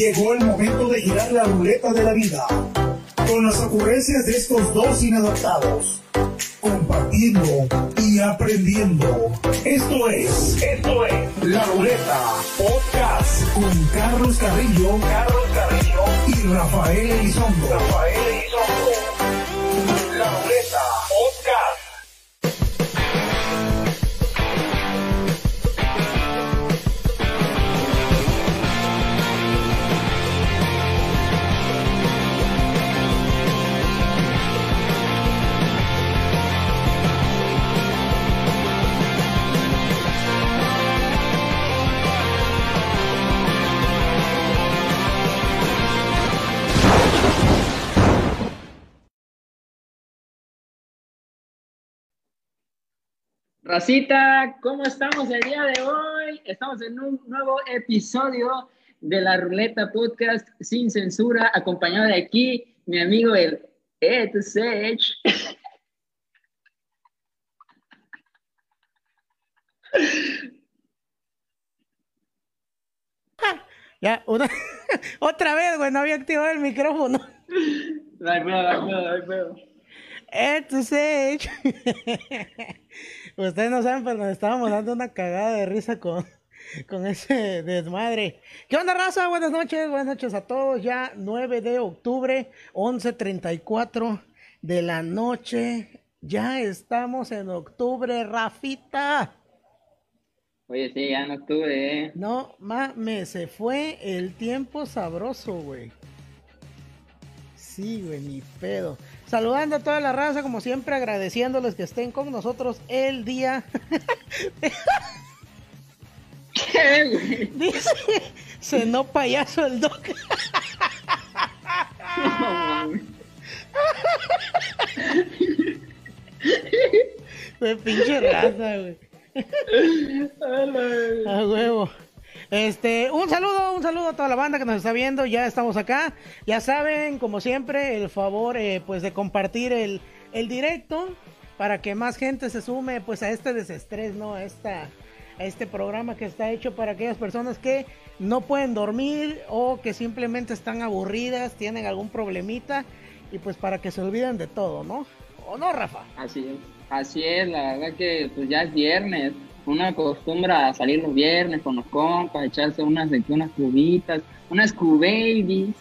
Llegó el momento de girar la ruleta de la vida con las ocurrencias de estos dos inadaptados, compartiendo y aprendiendo. Esto es, esto es La Ruleta Podcast con Carlos Carrillo, Carlos Carrillo y Rafael Elizondo. Rafael Racita, ¿cómo estamos el día de hoy? Estamos en un nuevo episodio de la Ruleta Podcast sin censura, acompañado de aquí mi amigo el Ed Sage. Ya, una, otra vez, güey, no había activado el micrófono. No hay pedo, no hay pedo, no hay pedo. Entonces, ustedes no saben, pero nos estábamos dando una cagada de risa con, con ese desmadre. ¿Qué onda, raza? Buenas noches, buenas noches a todos. Ya 9 de octubre, 11.34 de la noche. Ya estamos en octubre, Rafita. Oye, sí, ya en octubre, ¿eh? No mames, se fue el tiempo sabroso, güey. Sí, güey, ni pedo. Saludando a toda la raza, como siempre, agradeciéndoles que estén con nosotros el día. ¿Qué, güey? Dice, cenó payaso el doc. No. Güey, pinche raza, güey. A huevo. Este, un saludo, un saludo a toda la banda que nos está viendo. Ya estamos acá. Ya saben, como siempre, el favor eh, pues de compartir el, el directo para que más gente se sume pues a este desestrés, ¿no? A esta a este programa que está hecho para aquellas personas que no pueden dormir o que simplemente están aburridas, tienen algún problemita y pues para que se olviden de todo, ¿no? ¿O no, Rafa? Así es, así es, la verdad que pues ya es viernes. Uno acostumbra a salir los viernes con los compas, echarse unas, unas cubitas, unas cubabies,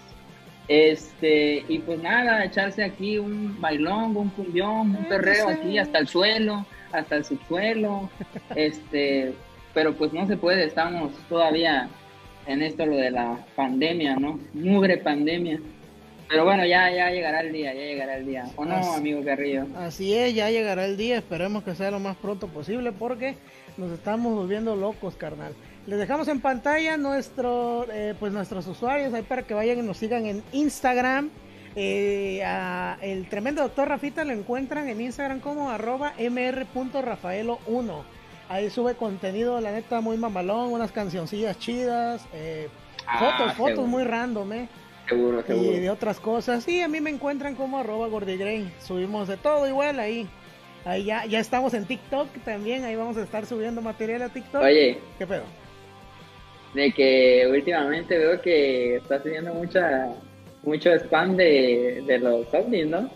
este, y pues nada, echarse aquí un bailón, un cumbión, un perreo aquí hasta el suelo, hasta el subsuelo, este, pero pues no se puede, estamos todavía en esto lo de la pandemia, ¿no? Mugre pandemia. Pero bueno, ya, ya llegará el día, ya llegará el día. ¿O no, Así- amigo Carrillo? Así es, ya llegará el día, esperemos que sea lo más pronto posible porque nos estamos volviendo locos, carnal. Les dejamos en pantalla nuestro, eh, pues nuestros usuarios ahí para que vayan y nos sigan en Instagram. Eh, a el tremendo doctor Rafita lo encuentran en Instagram como arroba mr.rafaelo1. Ahí sube contenido, la neta, muy mamalón, unas cancioncillas chidas, eh, Ah, fotos, fotos muy random, eh Seguro, y de otras cosas. Y a mí me encuentran como arroba gordigrey. Subimos de todo igual ahí. Ahí ya, ya estamos en TikTok también. Ahí vamos a estar subiendo material a TikTok. Oye, ¿Qué pedo? de que últimamente veo que estás teniendo mucha, mucho spam de, de los ovnis, ¿no?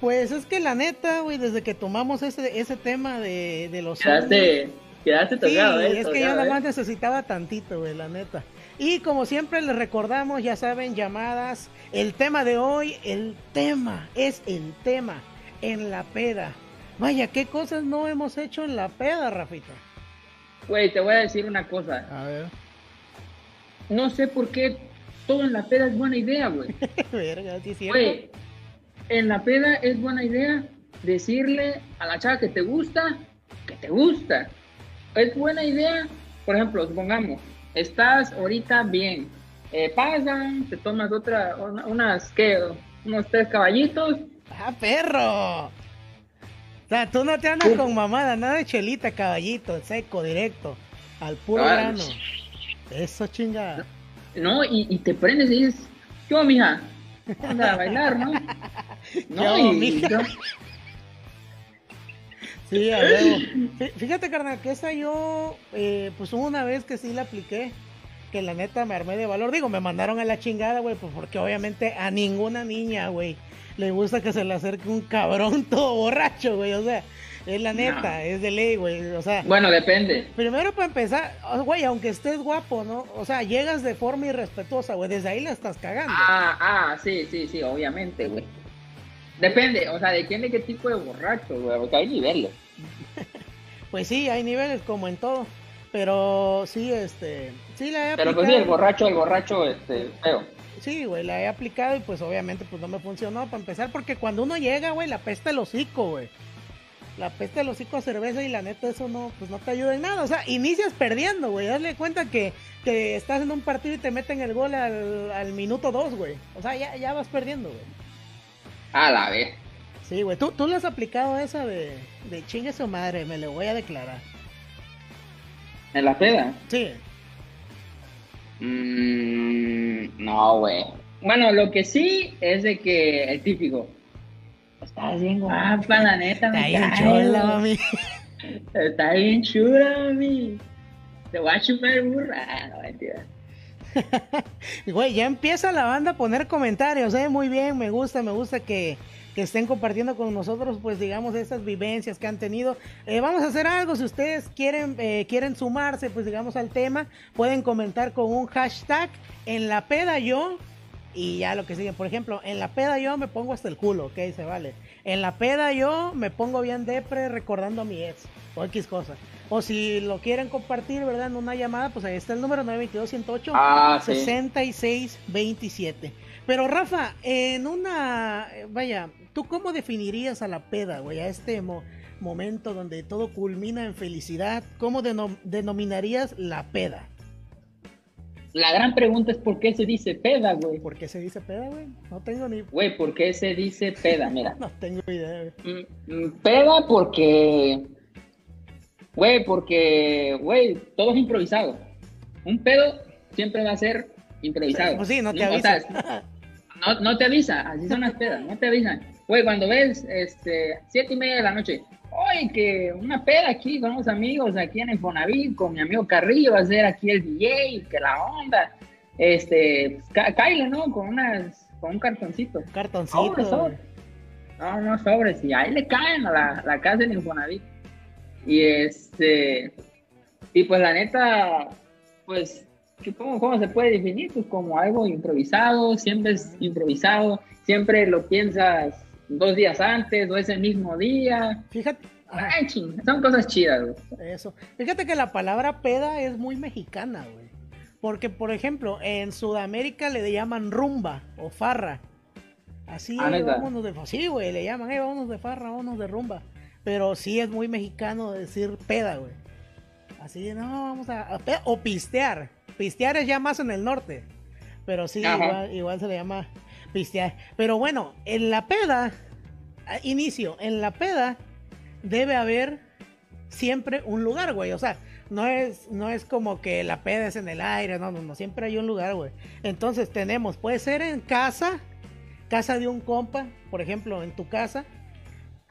Pues es que la neta, güey, desde que tomamos ese, ese tema de, de los ovnis- Quedaste, quedaste Sí, tocado, ¿eh? es que yo Tocado, nada ¿eh? más necesitaba tantito, güey, la neta. Y como siempre les recordamos, ya saben, llamadas. El tema de hoy, el tema, es el tema en la peda. Vaya, qué cosas no hemos hecho en la peda, Rafita. Güey, te voy a decir una cosa. A ver. No sé por qué todo en la peda es buena idea, güey. Güey, en la peda es buena idea decirle a la chava que te gusta, que te gusta. Es buena idea, por ejemplo, supongamos, estás ahorita bien, eh, pasan, te tomas otra, una- unas, ¿qué? Unos tres caballitos, ¡Ah, perro! O sea, tú no te andas con mamada, nada de chelita, caballito, seco, directo, al puro Ah, grano. Eso chingada. ¿no? Y, y te prendes y dices, yo, mija, anda a bailar, ¿no? No, Yo, y- mija. yo- Sí, a. Fí- Fíjate, carnal, que esa yo, eh, pues hubo una vez que sí la apliqué. Que la neta me armé de valor. Digo, me mandaron a la chingada, güey, pues porque obviamente a ninguna niña, güey, le gusta que se le acerque un cabrón todo borracho, güey. O sea, es la neta, es de ley, güey. O sea. Bueno, depende. Primero para empezar, güey, aunque estés guapo, ¿no? O sea, llegas de forma irrespetuosa, güey. Desde ahí la estás cagando. Ah, ah, sí, sí, sí, obviamente, güey. Depende, o sea, de quién de qué tipo de borracho, güey. Porque hay niveles. pues sí, hay niveles como en todo. Pero sí, este. Sí, la he Pero pues sí, el borracho, el borracho, este, feo. Sí, güey, la he aplicado y pues obviamente pues no me funcionó para empezar porque cuando uno llega, güey, la pesta el hocico, güey la peste del hocico a cerveza y la neta eso no, pues no te ayuda en nada. O sea, inicias perdiendo, güey. Dale cuenta que, que estás en un partido y te meten el gol al, minuto dos, güey. O sea, ya, ya vas perdiendo, güey. A la vez. Sí, güey. ¿Tú, tú le has aplicado esa de, de chingue su madre, me lo voy a declarar. ¿En la peda? Sí. Mm, no, güey. Bueno, lo que sí es de que el típico, Estás bien guapa, la neta, Está bien chula, mami. Está bien chula, mami. Te voy a chupar burra. Ah, no, mentira. Güey, ya empieza la banda a poner comentarios, eh, muy bien, me gusta, me gusta que, que estén compartiendo con nosotros, pues digamos, estas vivencias que han tenido. Eh, vamos a hacer algo, si ustedes quieren, eh, quieren sumarse, pues digamos, al tema, pueden comentar con un hashtag en la peda yo y ya lo que sigue, por ejemplo, en la peda yo me pongo hasta el culo, ok, se vale. En la peda yo me pongo bien depre recordando a mi ex o X cosa. O si lo quieren compartir, ¿verdad? En una llamada, pues ahí está el número 922-108 ah, 6627. Pero Rafa, en una, vaya, ¿tú cómo definirías a la peda, güey? A este momento donde todo culmina en felicidad, ¿cómo denominarías la peda? La gran pregunta es por qué se dice peda, güey. ¿Por qué se dice peda, güey? No tengo ni... Güey, ¿por qué se dice peda? Mira. no tengo idea, güey. Mm, mm, peda porque... Güey, porque, güey, todo es improvisado. Un pedo siempre va a ser improvisado. Pues sí, no te avisa. no, no te avisa, así son las pedas, no te avisan. Güey, cuando ves, este, siete y media de la noche, Oye, que una peda aquí con unos amigos aquí en Infonavit, con mi amigo Carrillo, va a ser aquí el DJ, que la onda. Este, pues, ¿no? Con unas, con un cartoncito. Cartoncito. No, no, sobres, y ahí le caen a la, la casa en Infonavit. Y este, y pues la neta, pues, ¿cómo, ¿cómo se puede definir? Pues como algo improvisado, siempre es improvisado, siempre lo piensas dos días antes o ese mismo día. Fíjate. son cosas chidas, Eso. Fíjate que la palabra peda es muy mexicana, güey. Porque, por ejemplo, en Sudamérica le llaman rumba o farra. Así, ah, vámonos de Sí, güey, le llaman, eh, vámonos de farra, vámonos de rumba. Pero sí es muy mexicano decir peda, güey. Así, no, vamos a, o pistear. Pistear es ya más en el norte. Pero sí, igual, igual se le llama pero bueno, en la peda, inicio, en la peda debe haber siempre un lugar, güey. O sea, no es, no es como que la peda es en el aire, no, no, no, siempre hay un lugar, güey. Entonces tenemos, puede ser en casa, casa de un compa, por ejemplo, en tu casa.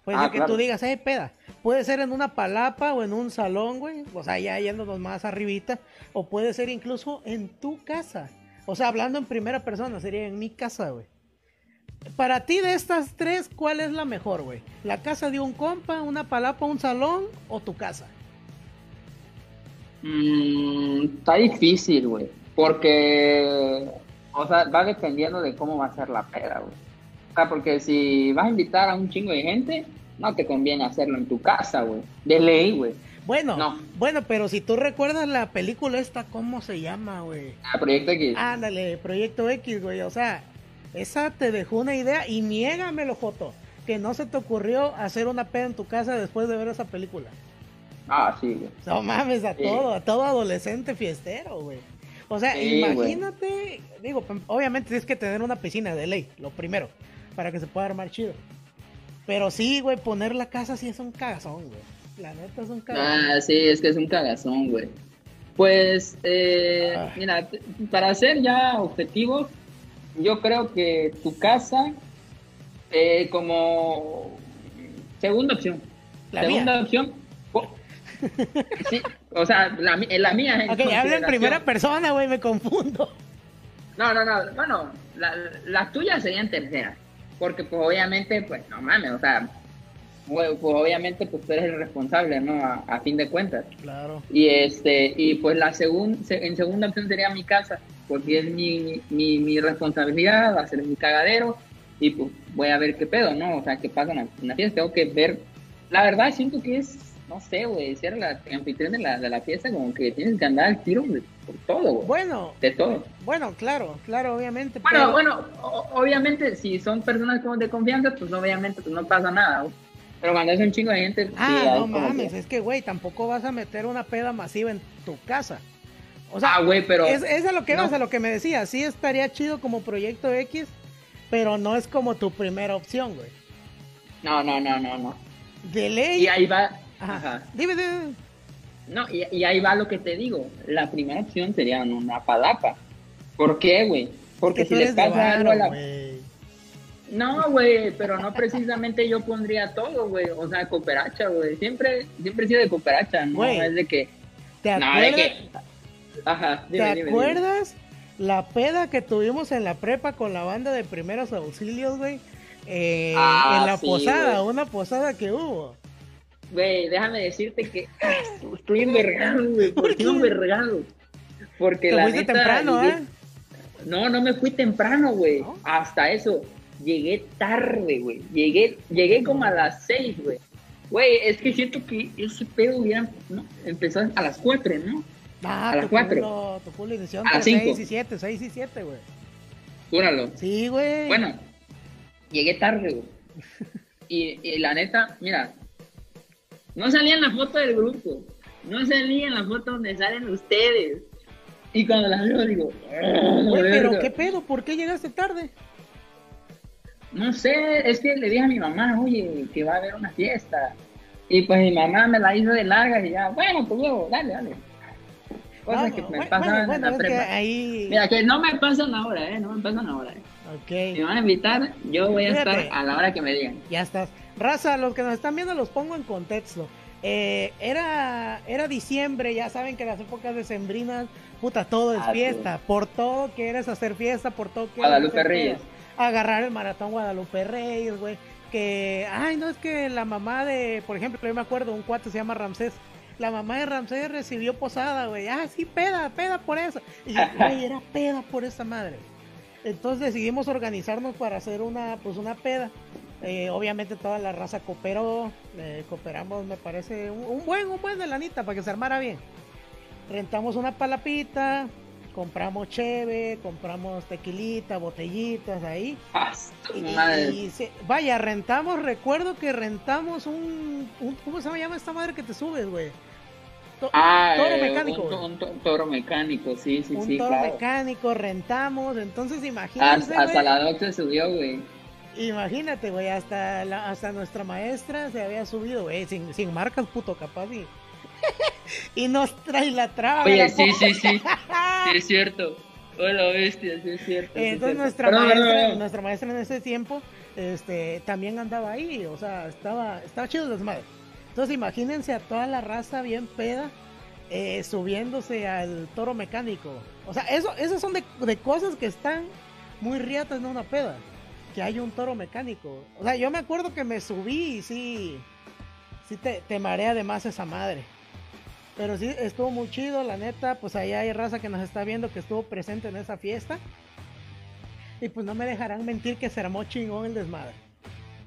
Puede ah, ser que tú digas, hey, peda. Puede ser en una palapa o en un salón, güey. O sea, ya yéndonos más arribita. O puede ser incluso en tu casa. O sea, hablando en primera persona, sería en mi casa, güey. Para ti de estas tres, ¿cuál es la mejor, güey? ¿La casa de un compa, una palapa, un salón o tu casa? Mm, está difícil, güey. Porque, o sea, va dependiendo de cómo va a ser la peda, güey. O sea, porque si vas a invitar a un chingo de gente, no te conviene hacerlo en tu casa, güey. De ley, güey. Bueno, bueno, pero si tú recuerdas la película esta, ¿cómo se llama, güey? Ah, Proyecto X. Ándale, Proyecto X, güey. O sea, esa te dejó una idea y niégamelo, Joto, que no se te ocurrió hacer una peda en tu casa después de ver esa película. Ah, sí, güey. No mames, a todo, a todo adolescente fiestero, güey. O sea, imagínate, digo, obviamente tienes que tener una piscina de ley, lo primero, para que se pueda armar chido. Pero sí, güey, poner la casa sí es un cagazón, güey. La neta es un cagazón. Ah, sí, es que es un cagazón, güey. Pues, eh, ah. mira, para ser ya objetivos, yo creo que tu casa, eh, como segunda opción. segunda opción. sí, O sea, la, la mía en Ok, habla en primera persona, güey, me confundo. No, no, no. Bueno, la- las tuyas serían terceras. Porque, pues, obviamente, pues, no mames, o sea, pues, pues, obviamente, pues, tú eres el responsable, ¿no? A, a fin de cuentas. Claro. Y, este, y pues, la segunda, en segunda opción sería mi casa, porque es mi, mi, mi responsabilidad, va a ser mi cagadero, y pues, voy a ver qué pedo, ¿no? O sea, qué pasa en la, fiesta. Tengo que ver. La verdad, siento que es, no sé, güey, ser la anfitrión de la, de la fiesta, como que tienes que andar al tiro de- por todo, güey. Bueno, De todo. bueno, claro, claro, obviamente. Bueno, pero- bueno, o- obviamente si son personas como de confianza, pues obviamente pues, no pasa nada. güey. Pero cuando es un chingo de gente, Ah, no mames, que- es que, güey, tampoco vas a meter una peda masiva en tu casa. O sea, ah, güey, pero es, es a lo que no. vas, a lo que me decías. Sí estaría chido como proyecto X, pero no es como tu primera opción, güey. no, no, no, no, no. De ley. Y ahí va, Ajá. Dime, dime. No, y, y ahí va lo que te digo. La primera opción sería una palapa. ¿Por qué, güey? Porque Que si les pasa algo a la... No, güey, pero no precisamente yo pondría todo, güey. O sea, cooperacha, güey. Siempre, siempre he sido de cooperacha, ¿no? Güey, es de que... ¿Te No, de acuerdas? que... Ajá, ¿Te dime, dime. acuerdas la peda que tuvimos en la prepa con la banda de primeros auxilios, güey? Eh, Ah, en la sí, posada, una posada que hubo. Güey, déjame decirte que ah, estoy envergado, güey. ¿Por ¿Por qué envergado? Porque Te la neta, temprano, ¿eh? No, no me fui temprano, güey. ¿No? Hasta eso. Llegué tarde, güey. Llegué, llegué como a las seis, güey. Güey, es que siento que ese pedo hubiera no, empezó a las cuatro, ¿no? Ah, A las tu cuatro. culo, tu culo inició A entre las cinco. 6 y 7, 6 y 7, güey. Júralo. Sí, güey. Bueno, llegué tarde, güey. Y, y la neta, mira, no salía en la foto del grupo. No salía en la foto donde salen ustedes. Y cuando las veo digo, "Ah, Güey, pero verga". ¿qué pedo? ¿Por qué llegaste tarde? No sé, es que le dije a mi mamá, oye, que va a haber una fiesta. Y pues mi mamá me la hizo de larga y ya, bueno, pues luego, dale, dale. Cosas Vamos, que me bueno, pasaban bueno, en la que prepa. ahí... Mira, que no me pasan ahora, ¿eh? No me pasan ahora. ¿eh? Si me van a invitar, yo voy a Fíjate. estar a la hora que me digan. ya estás. Raza, los que nos están viendo los pongo en contexto. Eh, era, era diciembre, ya saben que las épocas decembrinas, puta, todo es Ah, sí. fiesta. Por todo quieres hacer fiesta, por todo quieres Guadalupe Reyes. pedas. Agarrar el maratón Guadalupe Reyes, güey. Que, ay, no, es que la mamá de, por ejemplo, yo me acuerdo, un cuate se llama Ramsés. La mamá de Ramsés recibió posada, güey. Ah, sí, peda, peda por eso. Y yo, güey, era peda por esa madre. Entonces decidimos organizarnos para hacer una, pues una peda. Eh, obviamente toda la raza cooperó, eh, cooperamos, me parece, un, un buen, un buen de lanita para que se armara bien. Rentamos una palapita, compramos cheve, compramos tequilita, botellitas ahí. Ah, Y, y se- vaya, rentamos, recuerdo que rentamos un, un- ¿cómo se llama esta madre que te subes, güey? To- Ah, toro eh, mecánico, Un, un toro mecánico, sí, sí, un sí, toro claro. mecánico, rentamos, entonces imagínense, Hasta, la doc se subió, güey. Imagínate, güey, hasta, la- hasta nuestra maestra se había subido, güey, sin, sin marcas, puto, capaz. Y, y nos trae la traba. Oye, sí, sí, sí. Sí, es cierto. Hola, bestia, sí es cierto. sí Entonces cierto. nuestra maestra, nuestra maestra en ese tiempo, este, también andaba ahí, o sea, estaba, estaba chido desmadre. Entonces imagínense a toda la raza bien peda, eh, subiéndose al toro mecánico. O sea, eso, esas son de, de cosas que están muy riatas en una peda. Que hay un toro mecánico. O sea, yo me acuerdo que me subí y sí, sí te, te marea de más esa madre. Pero sí, estuvo muy chido, la neta. Pues allá hay raza que nos está viendo que estuvo presente en esa fiesta. Y pues no me dejarán mentir que se armó chingón el desmadre.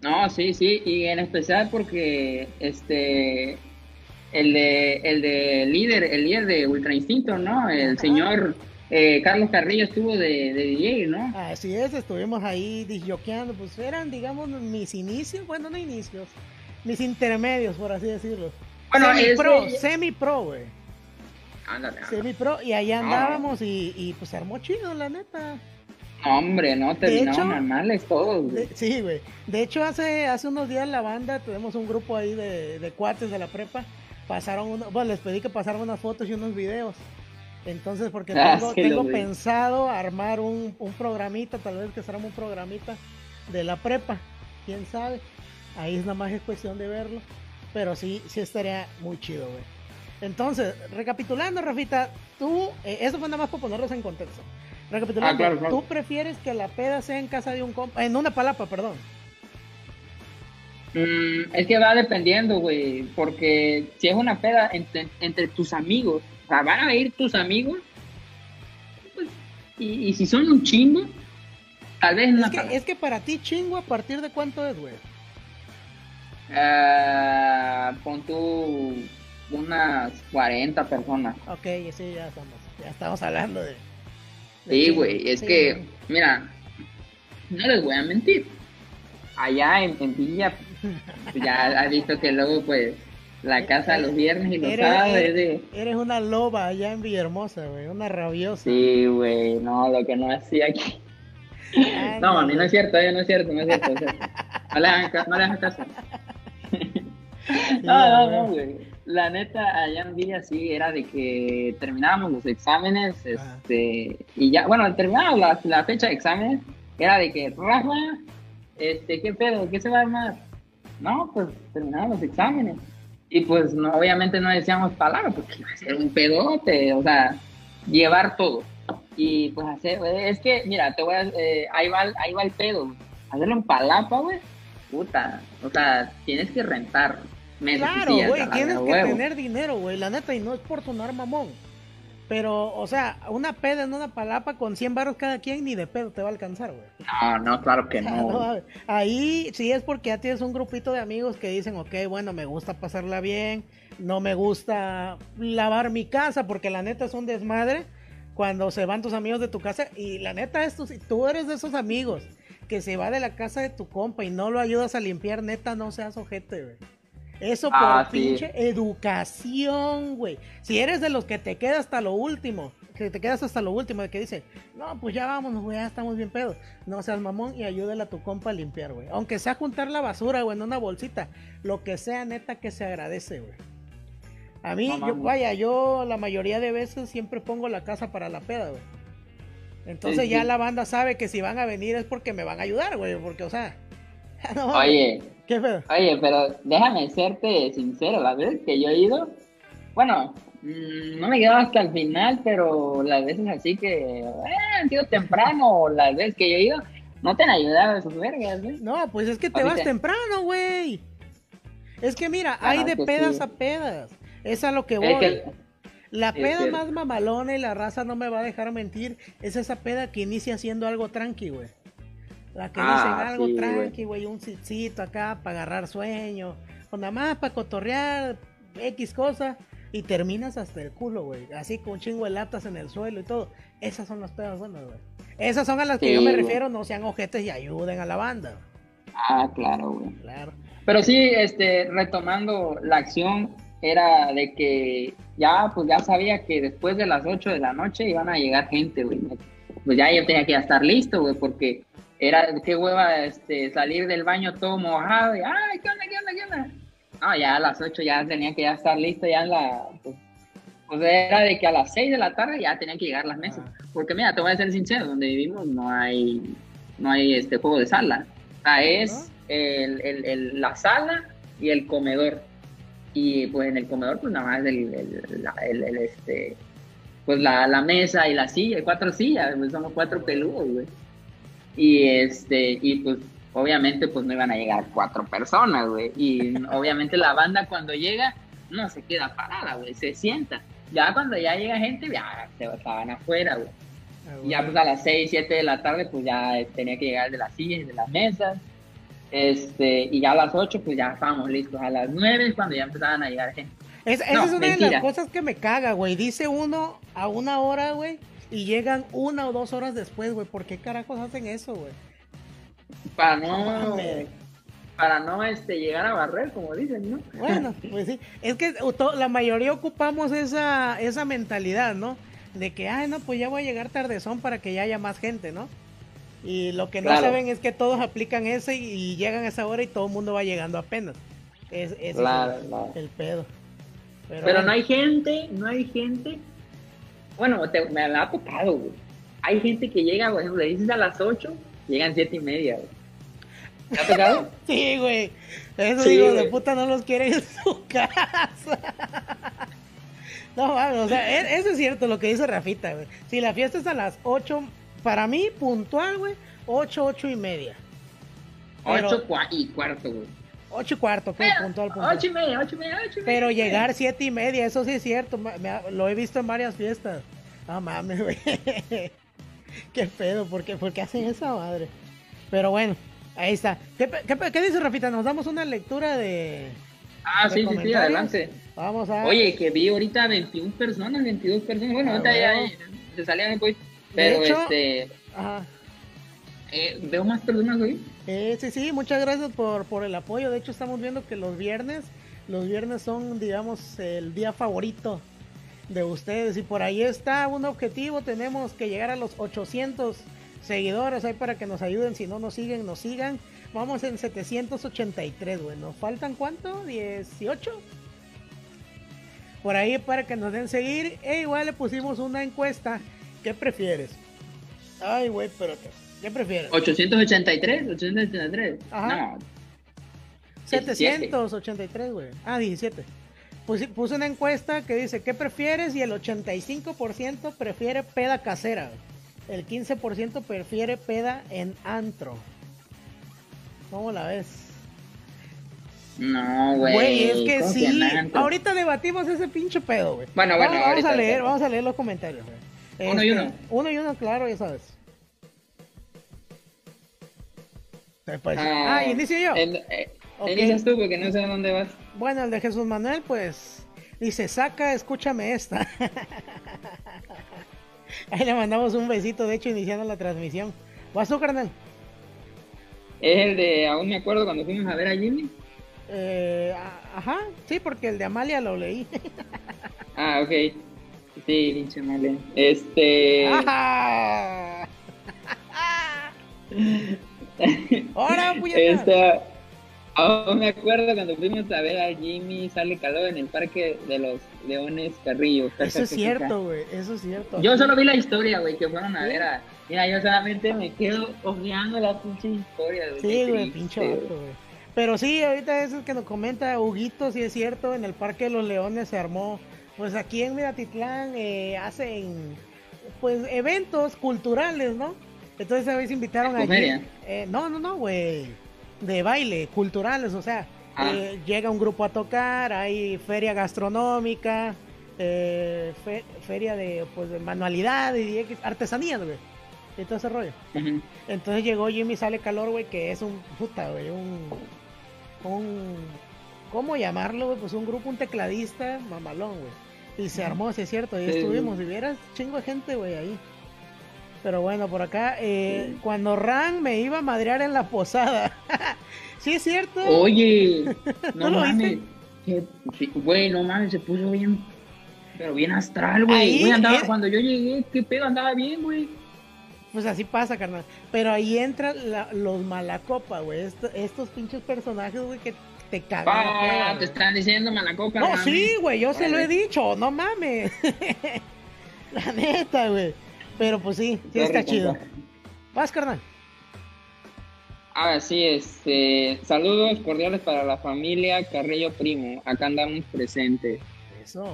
No, sí, sí, y en especial porque este el de el de líder, el líder de Ultra Instinto, ¿no? El Ajá. señor eh, Carlos Carrillo estuvo de, de DJ, ¿no? Así es, estuvimos ahí disjoqueando. Pues eran, digamos, mis inicios. Bueno, no inicios. Mis intermedios, por así decirlo. Bueno, semi pro, ese- semi pro, güey. Ándale, ándale. Semi pro. Y allá No. andábamos y, y pues se armó chido, la neta. No, hombre, no, terminaron hecho- normales todos, güey. De- sí, güey. De hecho, hace, hace unos días la banda, tenemos un grupo ahí de, de cuates de la prepa. Pasaron, uno, bueno, les pedí que pasaran unas fotos y unos videos. Entonces, porque Ah, tengo, tengo pensado armar un, un programita, tal vez que será un programita de la prepa. Quién sabe. Ahí es nada más es cuestión de verlo. Pero sí, sí estaría muy chido, güey. Entonces, recapitulando, Rafita, tú, eh, eso fue nada más para ponerlos en contexto. Recapitulando, Ah, claro, tú prefieres que la peda sea en casa de un compa, en una palapa, perdón. Mm, es que va dependiendo, güey, porque si es una peda entre, entre tus amigos, o sea, van a ir tus amigos, pues, y, y si son un chingo, tal vez una Es que, es que para ti, chingo, ¿a partir de cuánto es, güey? Ah, pon tú unas 40 personas. Ok, sí, ya estamos, ya estamos hablando de... de Sí, güey, es Sí, que, mira, no les voy a mentir. Allá en, en Villa, pues, ya has visto que luego, pues, la casa los viernes y los Eres- sábados es eres- de... Eres una loba allá en Villahermosa, güey, una rabiosa. Sí, güey, no, lo que no hacía aquí. Ah, No, mami, no es cierto, eh, no es cierto, no es cierto. no le hagan, ca- no le hagan caso. No, no, no, güey. La neta, allá en Villa sí era de que terminábamos los exámenes, este, y ya, bueno, terminábamos la, la fecha de exámenes, era de que, Rafa, este, ¿qué pedo? ¿Qué se va a armar? No, pues terminamos los exámenes. Y pues no, obviamente no decíamos palabras, porque iba a ser un pedote, o sea, llevar todo. Y pues hacer, es que, mira, te voy a, eh, ahí, va, ahí va el pedo, hacerlo en palapa, güey, puta, o sea, tienes que rentar Claro, güey, tienes que huevo. tener dinero, güey, la neta, y no es por sonar mamón. Pero, o sea, una peda en una palapa con 100 baros cada quien ni de pedo te va a alcanzar, güey. No, no, claro que no. No, ahí sí es porque ya tienes un grupito de amigos que dicen, ok, bueno, me gusta pasarla bien, no me gusta lavar mi casa, porque la neta es un desmadre cuando se van tus amigos de tu casa. Y la neta es, tú, si tú eres de esos amigos que se va de la casa de tu compa y no lo ayudas a limpiar, neta, no seas ojete, güey. Eso por Ah, sí. pinche educación, güey. Si eres de los que te quedas hasta lo último, que te quedas hasta lo último, de que dice, no, pues ya vámonos, güey, ya estamos bien pedos. No seas mamón y ayúdale a tu compa a limpiar, güey. Aunque sea juntar la basura, güey, en una bolsita. Lo que sea, neta, que se agradece, güey. A mí, yo, vaya, yo la mayoría de veces siempre pongo la casa para la peda, güey. Entonces Sí, ya sí. la banda sabe que si van a venir es porque me van a ayudar, güey. Porque, o sea, no, Oye, Oye, pero déjame serte sincero, las veces que yo he ido, bueno, mm, no me he quedado hasta el final, pero las veces así que eh, han sido temprano, las veces que yo he ido, no te han ayudado esos vergas, ¿eh? No, pues es que te vas temprano, güey. Es que mira, Ah, hay de pedas sí. a pedas. Es a lo que voy. Es que- La peda más mamalona y la raza no me va a dejar mentir. Es esa peda que inicia siendo algo tranqui, güey. La que Ah, dicen algo sí, tranqui, güey. Un sitcito acá para agarrar sueño. O nada más para cotorrear X cosa. Y terminas hasta el culo, güey. Así con chingo de latas en el suelo y todo. Esas son las pedas buenas, güey. Esas son a las que yo me refiero. No sean ojetes y ayuden a la banda. Ah, claro, güey. Claro. Pero sí, este, retomando la acción, era de que ya, pues ya sabía que después de las 8 de la noche iban a llegar gente, güey. Pues ya yo tenía que estar listo, güey, porque era, qué hueva, este, salir del baño todo mojado y, ay, ¿qué onda, qué onda, qué onda? No, ya a las 8 ya tenía que ya estar listo, ya en la, pues, pues era de que a las 6 de la tarde ya tenían que llegar las mesas. Ah. Porque mira, te voy a ser sincero, donde vivimos no hay, no hay este juego de sala. O sea, es el, el- el- la sala y el comedor. Y pues en el comedor, pues nada más el, este, pues la, la mesa y la silla, cuatro sillas, pues somos cuatro peludos, güey. Y este, y pues obviamente pues no iban a llegar cuatro personas, güey. Y obviamente la banda cuando llega no se queda parada, güey, se sienta. Ya cuando ya llega gente, ya se estaban afuera, güey. Ah, ya pues a las 6, 7 de la tarde pues ya eh, tenía que llegar de las sillas y de las mesas. Este, y ya a las 8 pues ya estábamos listos. A las 9 es cuando ya empezaban a llegar gente. Es- esa No, es una de las cosas que me caga, güey. Dice uno a una hora, güey, y llegan una o dos horas después, güey. ¿Por qué carajos hacen eso, güey? Para No para no este, llegar a barrer, como dicen, ¿no? Bueno, pues sí. Es que la mayoría ocupamos esa, esa mentalidad, ¿no? De que, ay, no, pues ya voy a llegar tardezón para que ya haya más gente, ¿no? Y lo que no Claro. saben es que todos aplican ese y, y llegan a esa hora y todo el mundo va llegando apenas. Es, es Claro, el, claro. el pedo. Pero, Pero bueno. no hay gente, no hay gente. Bueno, te- me ha tocado, güey. Hay gente que llega, por ejemplo, le dices a las 8, llegan 7 y media, güey. ¿Te ha tocado? Sí, güey. Esos Sí, de güey. puta no los quieren en su casa. No, o sea, e, eso es cierto lo que dice Rafita, güey. Si la fiesta es a las 8, para mí, puntual, güey, 8, 8 y media. 8 y cuarto, güey. 8 y cuarto, ¿qué? puntual, puntual. 8 y media, 8 y media, 8 y media. Pero llegar 7 y media, eso sí es cierto. Me, lo he visto en varias fiestas. No mames, güey. qué pedo, ¿por qué, ¿por qué hacen esa madre? Pero bueno, ahí está. ¿Qué, qué, qué dice Rafita? ¿Nos damos una lectura de, Ah, sí, sí, sí, adelante. Vamos a. Oye, que vi ahorita 21 personas, 22 personas. Bueno, ahorita ya, se salían pues. Pero este. Ajá. Eh, veo más personas hoy. Eh, sí, sí, muchas gracias por, por el apoyo. De hecho, estamos viendo que los viernes, los viernes son, digamos, el día favorito de ustedes. Y por ahí está un objetivo. Tenemos que llegar a los 800 seguidores ahí para que nos ayuden. Si no nos siguen, nos sigan. Vamos en 783, güey. ¿Nos faltan cuánto? ¿18? Por ahí para que nos den seguir. E igual le pusimos una encuesta. ¿Qué prefieres? Ay, güey, pero ¿qué prefieres? 883, 883. Ajá. No. 783, güey. Ah, 17. puse una encuesta que dice, ¿qué prefieres? Y el 85% prefiere peda casera. El 15% prefiere peda en antro. ¿Cómo la ves? No, güey. Güey, es que sí. Ahorita debatimos ese pinche pedo, güey. Bueno, bueno, vamos, a leer, vamos a leer los comentarios, güey. Uno y uno. Este, uno y uno, claro, ya sabes. Ah, ah inicio yo. El, eh, Inicias tú porque no sé a dónde vas. Bueno, el de Jesús Manuel, pues, dice, saca, escúchame esta. Ahí le mandamos un besito, de hecho, iniciando la transmisión. ¿Vas tú, carnal? Es el de, aún me acuerdo cuando fuimos a ver a Jimmy. Eh, ajá, sí, porque el de Amalia lo leí. ah, ok. Sí, pinche Amalia. Este. ¡Ahora, Esta... Aún me acuerdo cuando fuimos a ver a Jimmy sale calor en el parque de los Leones Carrillo. Eso es cierto, güey, eso es cierto. Yo solo vi la historia, güey, que fueron a ver a Mira, yo solamente me quedo ojeando la pinche historia, güey. Sí, güey, pinche güey. Pero sí, ahorita eso que nos comenta Huguito, sí es cierto, en el Parque de los Leones se armó. Pues aquí en Miratitlán eh, hacen pues eventos culturales, ¿no? Entonces a veces invitaron a eh, no, no, no, güey. De baile, culturales, o sea, ah. eh, llega un grupo a tocar, hay feria gastronómica, eh, feria de pues de manualidades y artesanías, güey y todo ese rollo. Entonces llegó Jimmy Sale Calor, güey, que es un puta, güey, un, un, ¿cómo llamarlo, güey? Pues un grupo, un tecladista mamalón, güey. Y se armó, si es cierto, ahí estuvimos, y vieras chingo de gente, güey, ahí. Pero bueno, por acá, eh, cuando Ran me iba a madrear en la posada. sí, es cierto. Oye, no, mames. Güey, no mames, se puso bien, pero bien astral, güey. andaba, cuando yo llegué, qué pedo, andaba bien, güey. Pues así pasa, carnal. Pero ahí entran los malacopa, güey. estos pinches personajes, güey, que te cagan. Ah, te están diciendo malacopa. No, sí, güey, yo se lo he dicho, no mames. La neta, güey. Pero pues sí, sí está chido. Vas, carnal. Ah, sí, este, saludos cordiales para la familia Carrillo Primo. Acá andamos presentes. Eso.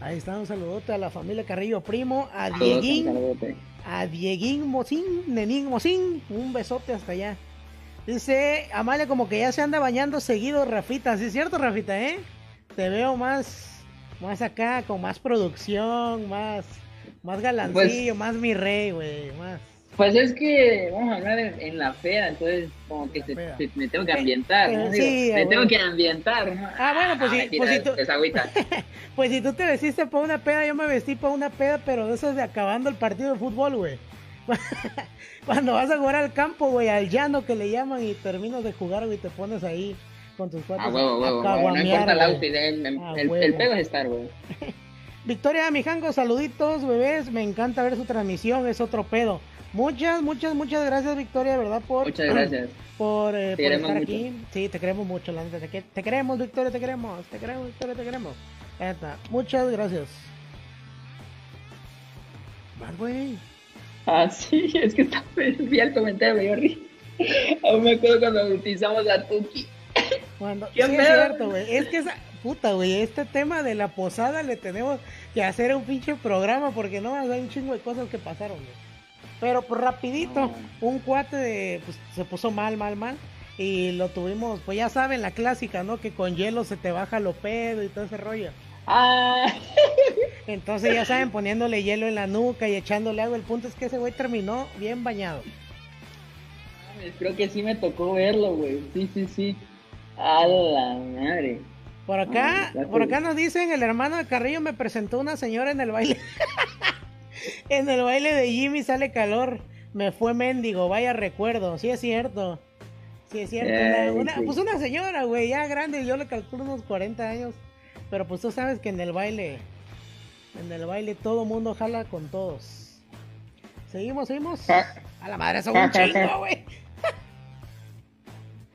Ahí está un saludote a la familia Carrillo Primo, a Dieguín, a Dieguín Mocín, Nenín Mocín, un besote hasta allá. Dice Amalia como que ya se anda bañando seguido Rafita, ¿sí es cierto Rafita, eh? Te veo más, más acá, con más producción, más, más galancillo, pues más mi rey, güey, más. Pues es que vamos a hablar en, la fea, entonces como que se, me tengo que ambientar, ¿no? sí, me tengo que ambientar, ¿no? Ah, bueno, pues, ah, pues si tú... pues si tú te vestiste para una peda, yo me vestí para una peda, pero de esos de acabando el partido de fútbol, güey. Cuando vas a jugar al campo, güey, al llano que le llaman y terminas de jugar, güey, te pones ahí con tus cuatro. Ah, huevo, huevo, no importa el outfit, el, el, el, pedo es estar, güey. Victoria Mijango, saluditos, bebés. Me encanta ver su transmisión, es otro pedo. Muchas, muchas, muchas gracias, Victoria, ¿verdad? Por, muchas gracias. Por, eh, estar aquí. Sí, te queremos mucho, la Te, te, queremos, Victoria, te queremos. Te queremos, Victoria, te queremos. Muchas gracias. Más, güey. Ah, sí, es que está vi el comentario, me dio Aún me acuerdo cuando utilizamos a Tuki. Cuando, sí, es cierto, güey. Es que esa, puta, güey, este tema de la posada le tenemos, que hacer un pinche programa porque no, hay un chingo de cosas que pasaron, güey. Pero pues rapidito, un cuate de, pues, se puso mal, mal, mal. Y lo tuvimos, pues ya saben, la clásica, ¿no? Que con hielo se te baja lo pedo y todo ese rollo. Ah. Entonces ya saben, poniéndole hielo en la nuca y echándole agua. El punto es que ese güey terminó bien bañado. Creo que sí me tocó verlo, güey. Sí, sí, sí. A la madre. Por acá, por acá nos dicen, el hermano de Carrillo me presentó una señora en el baile. en el baile de Jimmy sale calor. Me fue mendigo, vaya recuerdo. Sí es cierto. Sí es cierto. una, Pues una señora, güey, ya grande. Yo le calculo unos 40 años. Pero pues tú sabes que en el baile, en el baile todo mundo jala con todos. Seguimos, seguimos. A la madre, son un chingo, güey.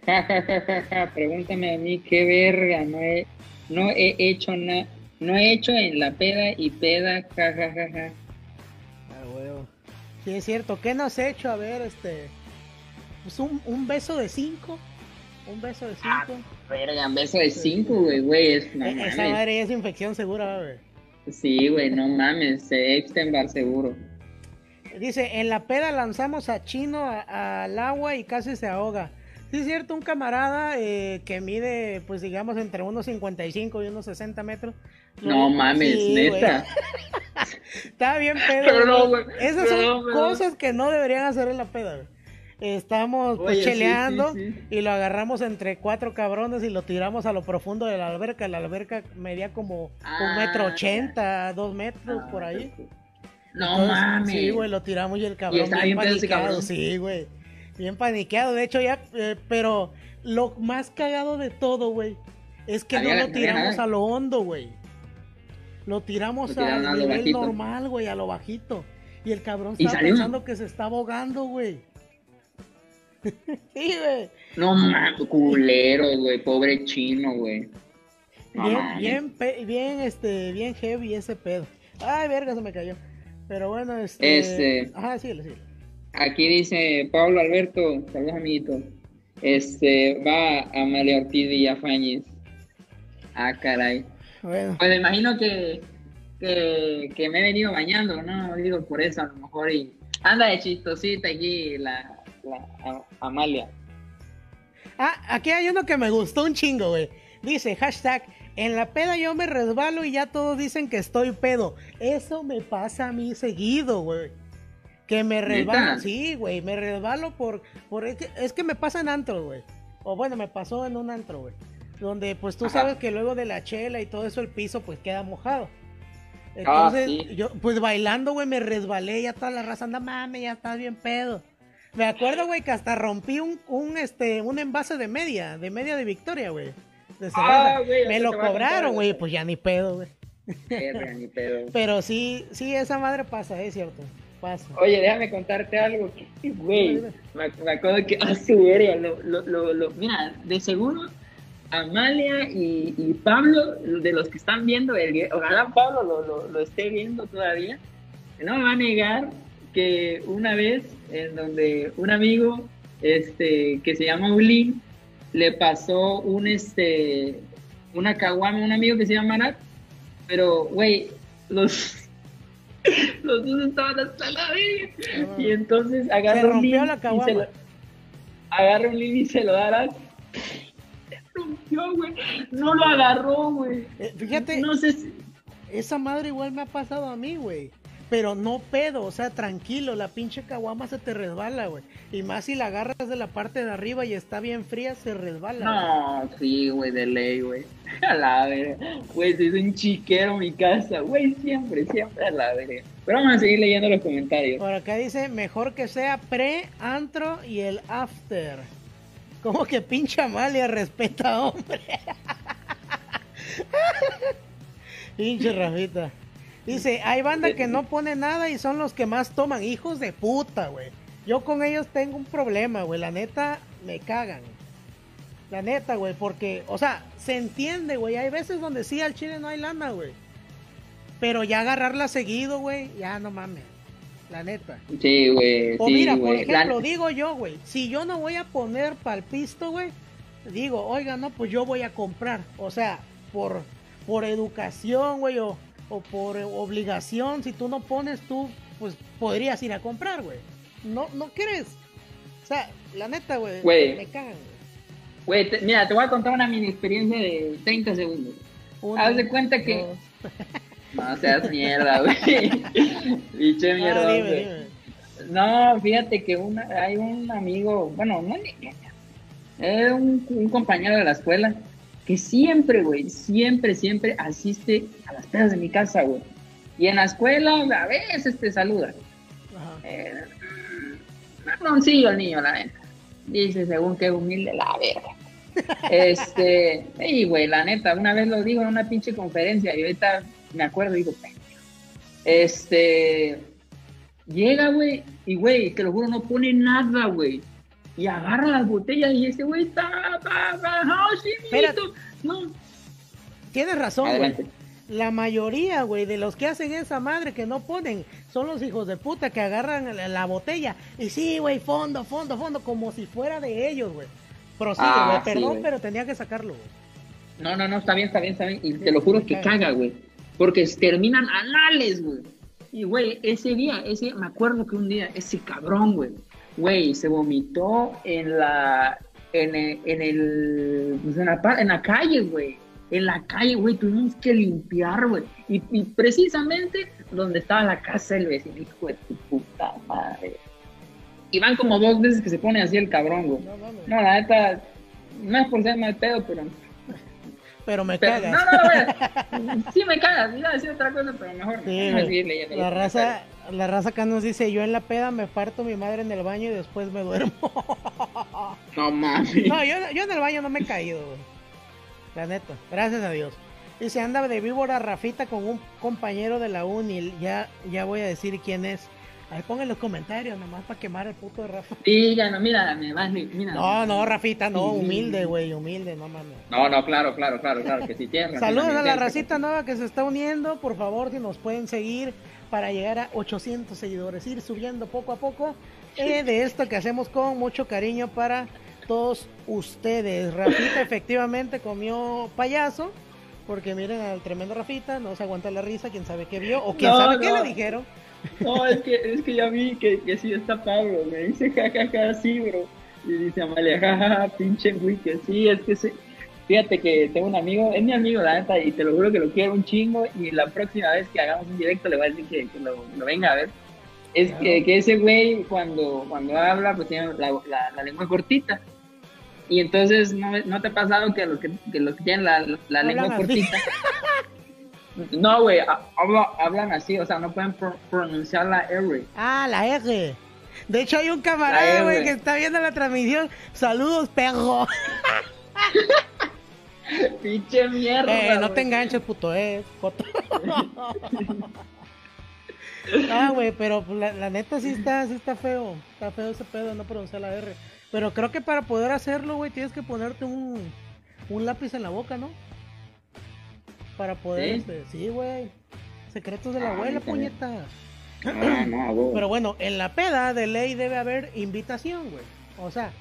Pregúntame a mí qué verga, no he, no he hecho nada, no he hecho en la peda y peda, jajajaja. Sí, es cierto. ¿Qué nos has hecho? A ver, este. Pues un, un beso de cinco. Un beso de ah, cinco. Ah, verga, un beso de cinco, güey, güey. Es, e, Esa madre es infección segura, güey. Sí, güey, no mames. Extenbar seguro. Dice: En la peda lanzamos a Chino al agua y casi se ahoga. Sí, es cierto, un camarada eh, que mide, pues digamos, entre unos 55 y unos 60 metros. No, mames, neta. Está bien pedo. Esas son cosas que no deberían hacer en la peda, güey. Estamos pues, cheleando y lo agarramos entre cuatro cabrones y lo tiramos a lo profundo de la alberca. La alberca medía como un metro ah, ochenta, dos metros por ahí. No mames. Sí, güey, lo tiramos y el cabrón bien, bien Sí, güey. Bien paniqueado, de hecho ya, eh, pero lo más cagado de todo, güey, es que no lo tiramos a lo hondo, güey. Lo tiramos al nivel normal, güey, a lo bajito. Y el cabrón estaba pensando que se está ahogando, güey. sí, güey. No mames, culero, güey, pobre chino, güey. bien, bien, bien, este, bien heavy ese pedo. Ay, verga, se me cayó. Pero bueno, este. Este. Ajá, síguele, síguele. Aquí dice Pablo Alberto, saludos amiguitos. Este, va a María Ortiz y a Fañez. Ah, caray. Bueno. Pues me imagino que, que, me he venido bañando, ¿no? Digo, por eso a lo mejor. Y anda de chistosita aquí la, la Amalia. Ah, aquí hay uno que me gustó un chingo, güey. Dice, hashtag, en la peda yo me resbalo y ya todos dicen que estoy pedo. Eso me pasa a mí seguido, güey. Que me resbalo, sí, güey, me resbalo por, por es, que, me pasa en antro, güey. O bueno, me pasó en un antro, güey. Donde pues tú sabes que luego de la chela y todo eso el piso pues queda mojado. Ah, Entonces, yo pues bailando, güey, me resbalé, ya toda la raza anda, mames, ya estás bien pedo. Me acuerdo, güey, que hasta rompí un, un, este, un envase de media, de media de Victoria, güey. Ah, me lo cobraron, güey, pues ya ni pedo, güey. Pero sí, sí, esa madre pasa, es cierto. Oye, déjame contarte algo. Güey, me, acuerdo que ah, su lo, lo, lo, mira, de seguro Amalia y, y, Pablo, de los que están viendo, el, ojalá Pablo lo, lo, esté viendo todavía, no me va a negar que una vez en donde un amigo este, que se llama Ulin le pasó un este una caguama a un amigo que se llama Marat, pero güey, los los dos estaban hasta la. Ah. Y entonces agarra un link la y se lo, agarra un link y se lo dará. Se rompió, güey. No lo agarró, güey. Eh, fíjate. No sé si... Esa madre igual me ha pasado a mí, güey. Pero no pedo, o sea, tranquilo, la pinche caguama se te resbala, güey. Y más si la agarras de la parte de arriba y está bien fría, se resbala. No, sí, güey, de ley, güey. A la verga. Güey, es un chiquero mi casa, güey, siempre, siempre a la verga. Pero vamos a seguir leyendo los comentarios. Por acá dice, mejor que sea pre, antro y el after. Como que pinche Amalia respeta hombre. pinche Rafita. Dice, hay banda que no pone nada y son los que más toman. Hijos de puta, güey. Yo con ellos tengo un problema, güey. La neta, me cagan. La neta, güey. Porque, o sea, se entiende, güey. Hay veces donde sí al chile no hay lana, güey. Pero ya agarrarla seguido, güey, ya no mames. La neta. Sí, güey. O mira, por ejemplo, digo yo, güey. Si yo no voy a poner palpisto, güey. Digo, oiga, no, pues yo voy a comprar. O sea, por, por educación, güey. O o por obligación, si tú no pones, tú pues podrías ir a comprar, güey. No, no crees. O sea, la neta, güey, me cagan. Güey, mira, te voy a contar una mini experiencia de 30 segundos. Haz de cuenta que... No, seas mierda, güey. Biche ah, mierda. No, fíjate que una, hay un amigo, bueno, no es un, un compañero de la escuela que siempre, güey, siempre, siempre asiste a las pedas de mi casa, güey. Y en la escuela a veces te saluda. Ajá. Eh, el niño, la neta. Dice, según qué humilde, la verga. este, y güey, la neta, una vez lo dijo en una pinche conferencia y ahorita me acuerdo y digo, este, llega, güey, y güey, te lo juro, no pone nada, güey. Y agarra las botellas y ese güey está, no. Tienes razón, güey. La mayoría, güey, de los que hacen esa madre que no ponen, son los hijos de puta que agarran la, botella. Y sí, güey, fondo, fondo, fondo, como si fuera de ellos, güey. Prosigue, ah, güey, perdón, pero tenía que sacarlo, güey. No, no, no, está bien, está bien, está bien. Y te lo juro que caga, güey. Porque terminan anales, güey. Y, güey, ese día, ese, me acuerdo que un día, ese cabrón, güey, güey, se vomitó en la, en el, en el, pues, en, la, en la calle, güey. En la calle, güey, tuvimos que limpiar, güey. Y, precisamente donde estaba la casa del vecino, hijo de tu puta madre. Y van como dos veces que se pone así el cabrón, güey. No, la neta, no es por ser mal pedo, pero pero me cagas. No, no, no, sí me cagas, iba a decir otra cosa, pero mejor sí, La raza, la raza acá nos dice, yo en la peda me parto mi madre en el baño y después me duermo. No mames. No, yo, yo en el baño no me he caído, güey. La neta, gracias a Dios. Dice, anda de víbora Rafita con un compañero de la uni, ya, ya voy a decir quién es. Ahí pongan los comentarios nomás para quemar el puto de Rafa. no, mira, me vas, mira. No, no, Rafita, no, humilde, güey, humilde, no mames. No, no, claro, claro, claro, claro, que si tienes. Saludos a la racita nueva que se está uniendo, por favor, si nos pueden seguir para llegar a 800 seguidores, ir subiendo poco a poco eh, de esto que hacemos con mucho cariño para todos ustedes. Rafita efectivamente comió payaso, porque miren al tremendo Rafita, no se aguanta la risa, quién sabe qué vio, o quién sabe qué le dijeron. No, es que, es que ya vi que, que sí está Pablo, me dice jajaja, sí, bro. Y dice Amalia, jajaja, pinche güey, que sí, es que sí. Fíjate que tengo un amigo, es mi amigo, la neta, y te lo juro que lo quiero un chingo. Y la próxima vez que hagamos un directo le voy a decir que, lo, venga a ver. Es que, que, ese güey, cuando, cuando habla, pues tiene la, la, lengua cortita. Y entonces, ¿no, ¿no, te ha pasado que los que, que, los que tienen la, la lengua cortita No, güey, hablan así, o sea, no pueden pronunciar la R. Ah, la R. De hecho, hay un camarada, güey, que está viendo la transmisión. Saludos, perro. Pinche mierda. Eh, no te enganches, puto, eh. ah, güey, pero la, la, neta sí está, sí está feo. Está feo ese pedo, no pronunciar la R. Pero creo que para poder hacerlo, güey, tienes que ponerte un, un lápiz en la boca, ¿no? Para poder, sí, este, güey. Secretos de la ah, abuela, puñeta. Ah, Pero bueno, en la peda de ley debe haber invitación, güey. O sea,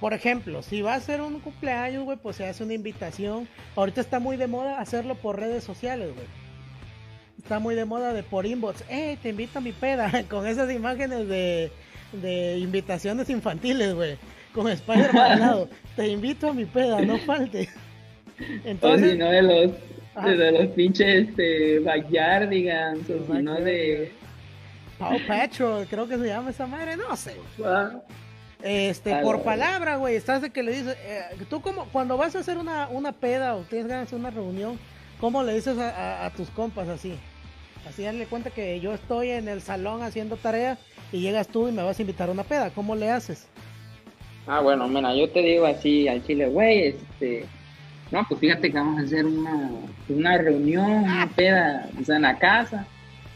por ejemplo, si va a ser un cumpleaños, güey, pues se hace una invitación. Ahorita está muy de moda hacerlo por redes sociales, güey. Está muy de moda de por inbox. Eh, te invito a mi peda. Con esas imágenes de, de invitaciones infantiles, güey. Con Spider-Man al lado. Te invito a mi peda, no falte. Entonces, no de de los pinches este, Backyardigans, o si no de. Paw Patrol, creo que se llama esa madre, no sé. Este, por palabra, güey, estás de que le dices, eh, tú como, cuando vas a hacer una, una peda o tienes ganas de hacer una reunión, ¿cómo le dices a, tus compas así? Así darle cuenta que yo estoy en el salón haciendo tarea y llegas tú y me vas a invitar a una peda, ¿cómo le haces? Ah, bueno, mira, yo te digo así al chile, güey, este, no, pues fíjate que vamos a hacer una, una reunión, una peda, o sea, en la casa,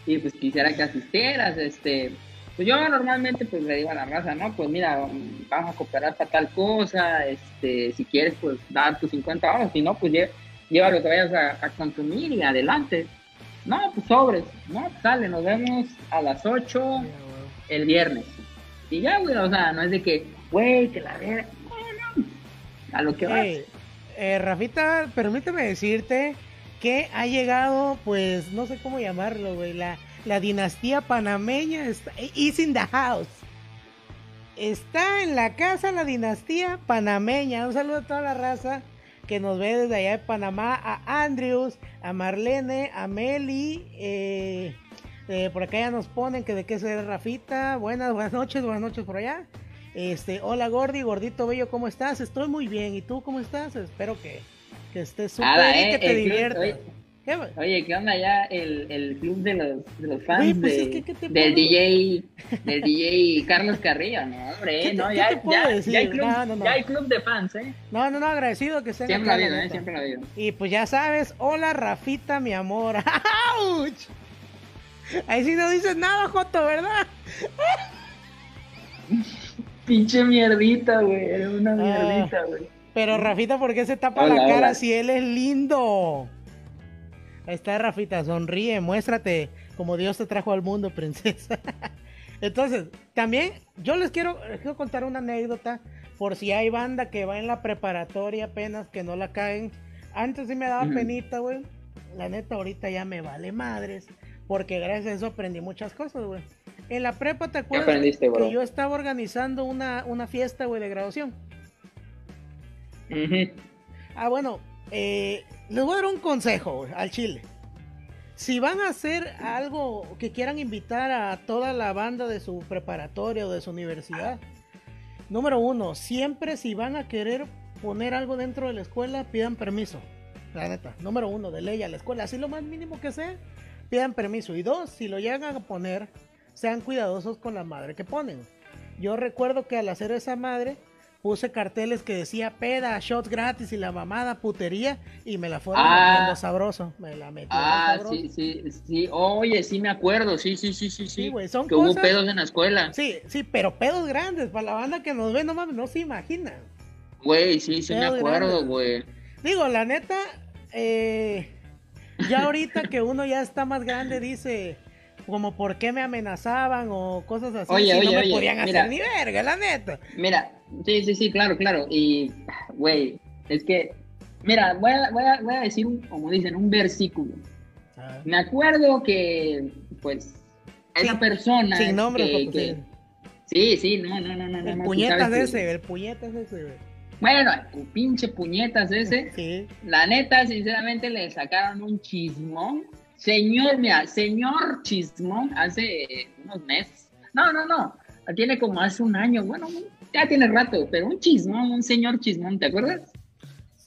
y pues quisiera que asistieras, este, pues yo normalmente pues le digo a la raza, no, pues mira, vamos a cooperar para tal cosa, este, si quieres pues dar tus 50 horas, si no, pues lleva lo que vayas a, consumir y adelante. No, pues sobres, no, sale, nos vemos a las 8 el viernes. Y ya, güey, o sea, no es de que, güey, que la verga, no, no, a lo que vas. Eh, Rafita, permíteme decirte que ha llegado, pues, no sé cómo llamarlo, güey, la, dinastía panameña está, is in the house. Está en la casa la dinastía panameña. Un saludo a toda la raza que nos ve desde allá de Panamá. A Andrews, a Marlene, a Meli. Eh, eh, por acá ya nos ponen que de qué se Rafita. Buenas, buenas noches, buenas noches por allá. Este, hola Gordi, gordito bello, ¿cómo estás? Estoy muy bien. ¿Y tú cómo estás? Espero que, que estés súper y que te diviertas. Oye, ¿qué onda ya el, el club de los, de los fans pues de, del DJ del DJ Carlos Carrillo? No, hombre, no, ya, ya, ya, hay club, no, no, no. ya hay club de fans, ¿eh? No, no, no, agradecido que sea Siempre ha habido, ¿eh? Siempre ha habido. Y pues ya sabes, hola Rafita, mi amor. ¡Auch! Ahí sí no dices nada, Joto, ¿verdad? Pinche mierdita, güey, una ah, mierdita, güey. Pero Rafita, ¿por qué se tapa la cara si él es lindo? Ahí está Rafita, sonríe, muéstrate como Dios te trajo al mundo, princesa. Entonces, también yo les quiero, quiero, contar una anécdota por si hay banda que va en la preparatoria apenas que no la caen. Antes sí me daba penita, güey. La neta, ahorita ya me vale madres. Porque gracias a eso aprendí muchas cosas, güey. En la prepa, ¿te acuerdas que yo estaba organizando una, una fiesta, güey, de graduación? Ah, bueno, eh, les voy a dar un consejo al chile. Si van a hacer algo que quieran invitar a toda la banda de su preparatoria o de su universidad, número uno, siempre si van a querer poner algo dentro de la escuela, pidan permiso. La neta, número uno, de ley a la escuela, así lo más mínimo que sea, pidan permiso. Y dos, si lo llegan a poner, sean cuidadosos con la madre que ponen. Yo recuerdo que al hacer esa madre, puse carteles que decía peda, shots gratis y la mamada putería y me la fueron ah, metiendo sabroso, me la metí Ah, sí, sí, sí, oye, sí me acuerdo, sí, sí, sí, sí, sí, güey, son que hubo pedos en la escuela. Sí, sí, pero pedos grandes, para la banda que nos ve, no mames, no se imagina. Güey, sí, sí me acuerdo, güey. Digo, la neta, eh, ya ahorita que uno ya está más grande dice como por qué me amenazaban o cosas así, oye, no me podían hacer ni verga, la neta. Mira, Sí, sí, sí, claro, claro. Y, güey, es que, mira, voy a, voy a, voy a decir, un, como dicen, un versículo. Ah. Me acuerdo que, pues, esa persona. Sin nombre, que, Sí, sí, no, no, no, no. El puñetas ese, el puñetas ese, Bueno, el pinche puñetas ese. Sí. La neta, sinceramente, le sacaron un chismón. Señor, mira, señor chismón, hace unos meses. No, no, no. Tiene como hace un año, bueno, ya tiene rato, pero un chismón, un señor chismón, ¿te acuerdas?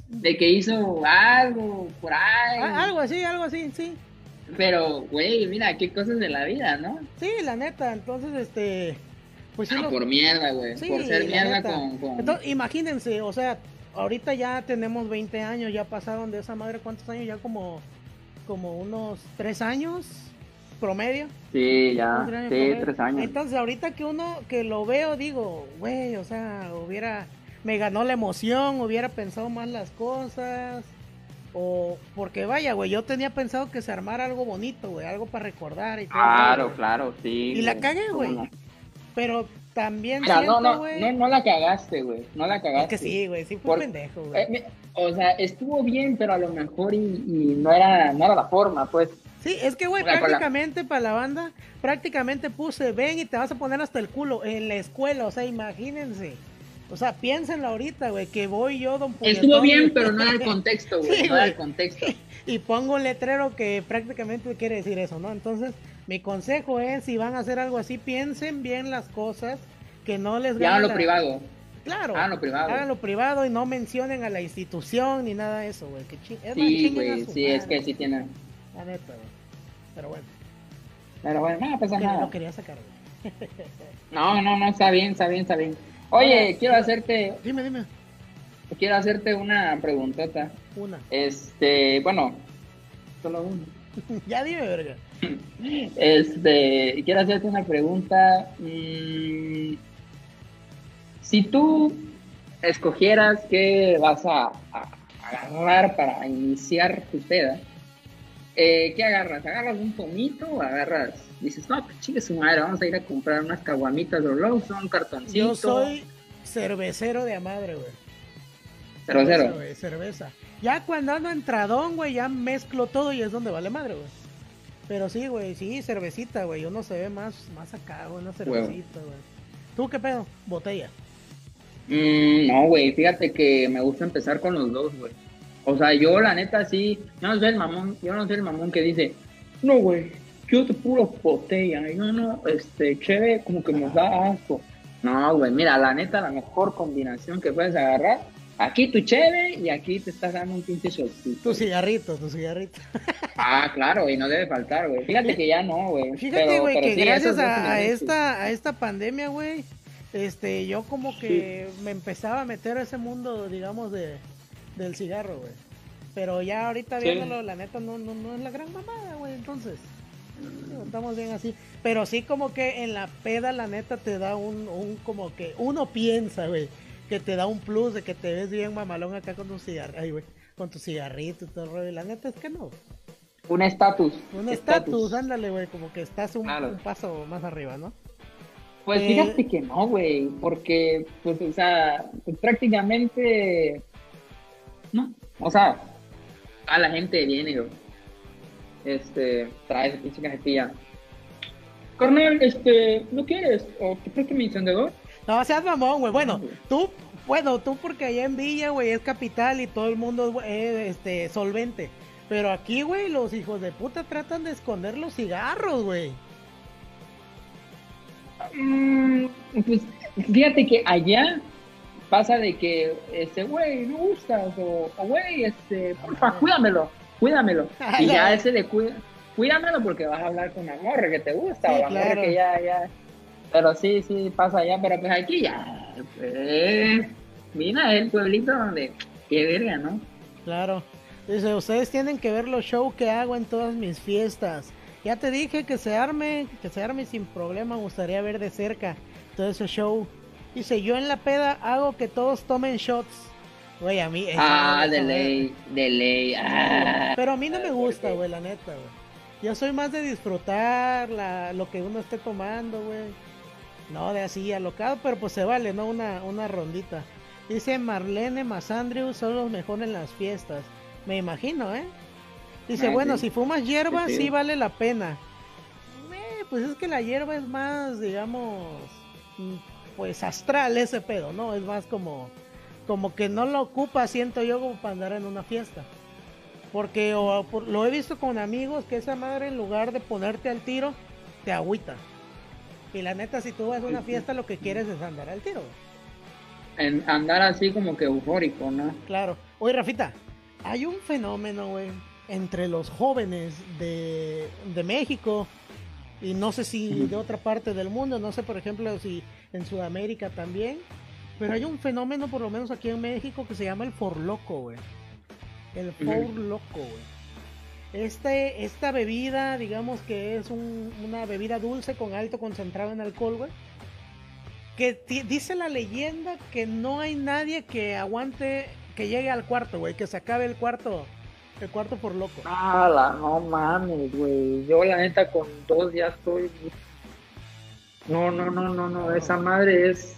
De que hizo algo por ahí. Ah, algo así, algo así, sí. Pero, güey, mira, qué cosas de la vida, ¿no? Sí, la neta, entonces, este... Pues ah, por mierda, güey. por ser mierda con... Entonces, imagínense, o sea, ahorita ya tenemos 20 años, ya pasaron de esa madre, ¿cuántos años? Ya como, como unos 3 años promedio. Sí, ya, sí, tres años. Entonces, ahorita que uno, que lo veo, digo, güey, o sea, hubiera, me ganó la emoción, hubiera pensado más las cosas. O, porque vaya, güey, yo tenía pensado que se armara algo bonito, güey, algo para recordar y todo. Claro, claro, sí. Y la cagué, güey. Pero también siento, no, no, no, no, la cagaste, güey, no la cagaste. Es que sí, güey, sí fue pendejo, güey. Eh, o sea, estuvo bien, pero a lo mejor y, y, no, era, no era la forma, pues. Sí, es que, güey, prácticamente para la banda, prácticamente puse, ven y te vas a poner hasta el culo en la escuela, o sea, imagínense. O sea, piénsenlo ahorita, güey, que voy yo, don Estuvo bien, pero no era el contexto, güey, no era el contexto. Y pongo un letrero que prácticamente quiere decir eso, ¿no? Entonces, mi consejo es, si van a hacer algo así, piensen bien las cosas, que no les Ya lo privado. Claro. Háganlo privado. Háganlo privado y no mencionen a la institución ni nada de eso, güey. Que sí, güey, sí, es que sí tiene. La neta, güey. Pero bueno. Pero bueno, no pasa nada. No quería sacar. no, no, no, está bien, está bien, está bien. Oye, quiero hacerte. Dime, dime. Quiero hacerte una preguntota. Una. Este, bueno, solo una. ya dime, verga. Este, quiero hacerte una pregunta. Mm, si tú escogieras qué vas a, a agarrar para iniciar tu peda, eh, ¿qué agarras? ¿Agarras un pomito o agarras? Dices, no, pues chingue su madre, vamos a ir a comprar unas caguamitas de Lawson, un cartoncito. Yo soy cervecero de a madre, güey. Pero cero. Cerveza, güey, cerveza. Ya cuando ando entradón, güey, ya mezclo todo y es donde vale madre, güey. Pero sí, güey, sí, cervecita, güey. Uno se ve más, más acá, güey, una cervecita, güey. ¿Tú qué pedo? Botella. Mm, no, güey, fíjate que me gusta empezar con los dos, güey. O sea, yo la neta sí, yo no soy el mamón, yo no soy el mamón que dice, no, güey, yo te puro botella, y no, no, este, chévere, como que me da asco. No, güey, mira, la neta, la mejor combinación que puedes agarrar, aquí tu chévere y aquí te estás dando un pinche shotcito. Tu cigarrito, tu cigarrito. Ah, claro, y no debe faltar, güey. Fíjate que ya no, güey. Fíjate, güey, que sí, gracias a, a esta, a esta pandemia, güey, este, yo como que me empezaba a meter a ese mundo, digamos, de, del cigarro, güey. Pero ya ahorita Sí. viéndolo, la neta, no, no, no es la gran mamada, güey, entonces. Estamos bien así. Pero sí como que en la peda, la neta, te da un, un como que, uno piensa, güey, que te da un plus de que te ves bien mamalón acá con tu cigarro, ay, güey, con tu cigarrito y todo el rollo. Y la neta es que no. Un estatus. Un estatus, ándale, güey, como que estás un, Claro. un paso más arriba, ¿no? Pues Eh, fíjate que no, güey, porque, pues, o sea, pues, prácticamente, no, o sea, a la gente viene, güey, este, trae esa pinche cajetilla. Carnal, este, ¿no quieres? ¿O te presto mi encendedor? No, seas mamón, güey. Bueno, tú, bueno, tú porque allá en Villa, güey, es capital y todo el mundo es este, solvente. Pero aquí, güey, los hijos de puta tratan de esconder los cigarros, güey. Mm, pues, fíjate que allá pasa de que, este, güey, no gustas, o, güey, este, porfa, cuídamelo, cuídamelo. Y ya ese de cuida, cuídamelo porque vas a hablar con la morra que te gusta, Sí, o la morra que ya, ya. Pero sí, sí, pasa allá, pero pues aquí ya, pues, mira, es el pueblito donde, qué verga, ¿no? Claro. Dice, ustedes tienen que ver los shows que hago en todas mis fiestas. Ya te dije que se arme, que se arme sin problema, me gustaría ver de cerca todo ese show. Dice, yo en la peda hago que todos tomen shots. Güey, a mí... Ah, esa- de ley, de ley, ah. Pero a mí no me ¿por gusta, güey, la neta, güey. Yo soy más de disfrutar la, lo que uno esté tomando, güey. No de así alocado, pero pues se vale, ¿no? Una, una rondita. Dice Marlene más Andrew son los mejores en las fiestas. Me imagino, ¿eh? Dice, Ah, bueno, si fumas hierba, Sí, vale la pena. Eh, pues es que la hierba es más, digamos, mm, pues astral ese pedo, ¿no? Es más como, como que no lo ocupa, siento yo, como para andar en una fiesta. Porque o, por- lo he visto con amigos que esa madre en lugar de ponerte al tiro, te agüita. Y la neta, si tú vas a una fiesta, lo que quieres es andar al tiro. En andar así como que eufórico, ¿no? Claro. Oye, Rafita, hay un fenómeno, güey, entre los jóvenes de, de México y no sé si de otra parte del mundo, no sé, por ejemplo, si en Sudamérica también, pero hay un fenómeno, por lo menos aquí en México, que se llama el forloco, güey. El forloco, güey. Este, esta bebida, digamos que es un- una bebida dulce con alto concentrado en alcohol, güey. Que dice la leyenda que no hay nadie que aguante que llegue al cuarto, güey, que se acabe el cuarto, el cuarto por loco. Ah, no mames, güey. Yo la neta con dos ya estoy. No, no, no, no, no. Esa madre es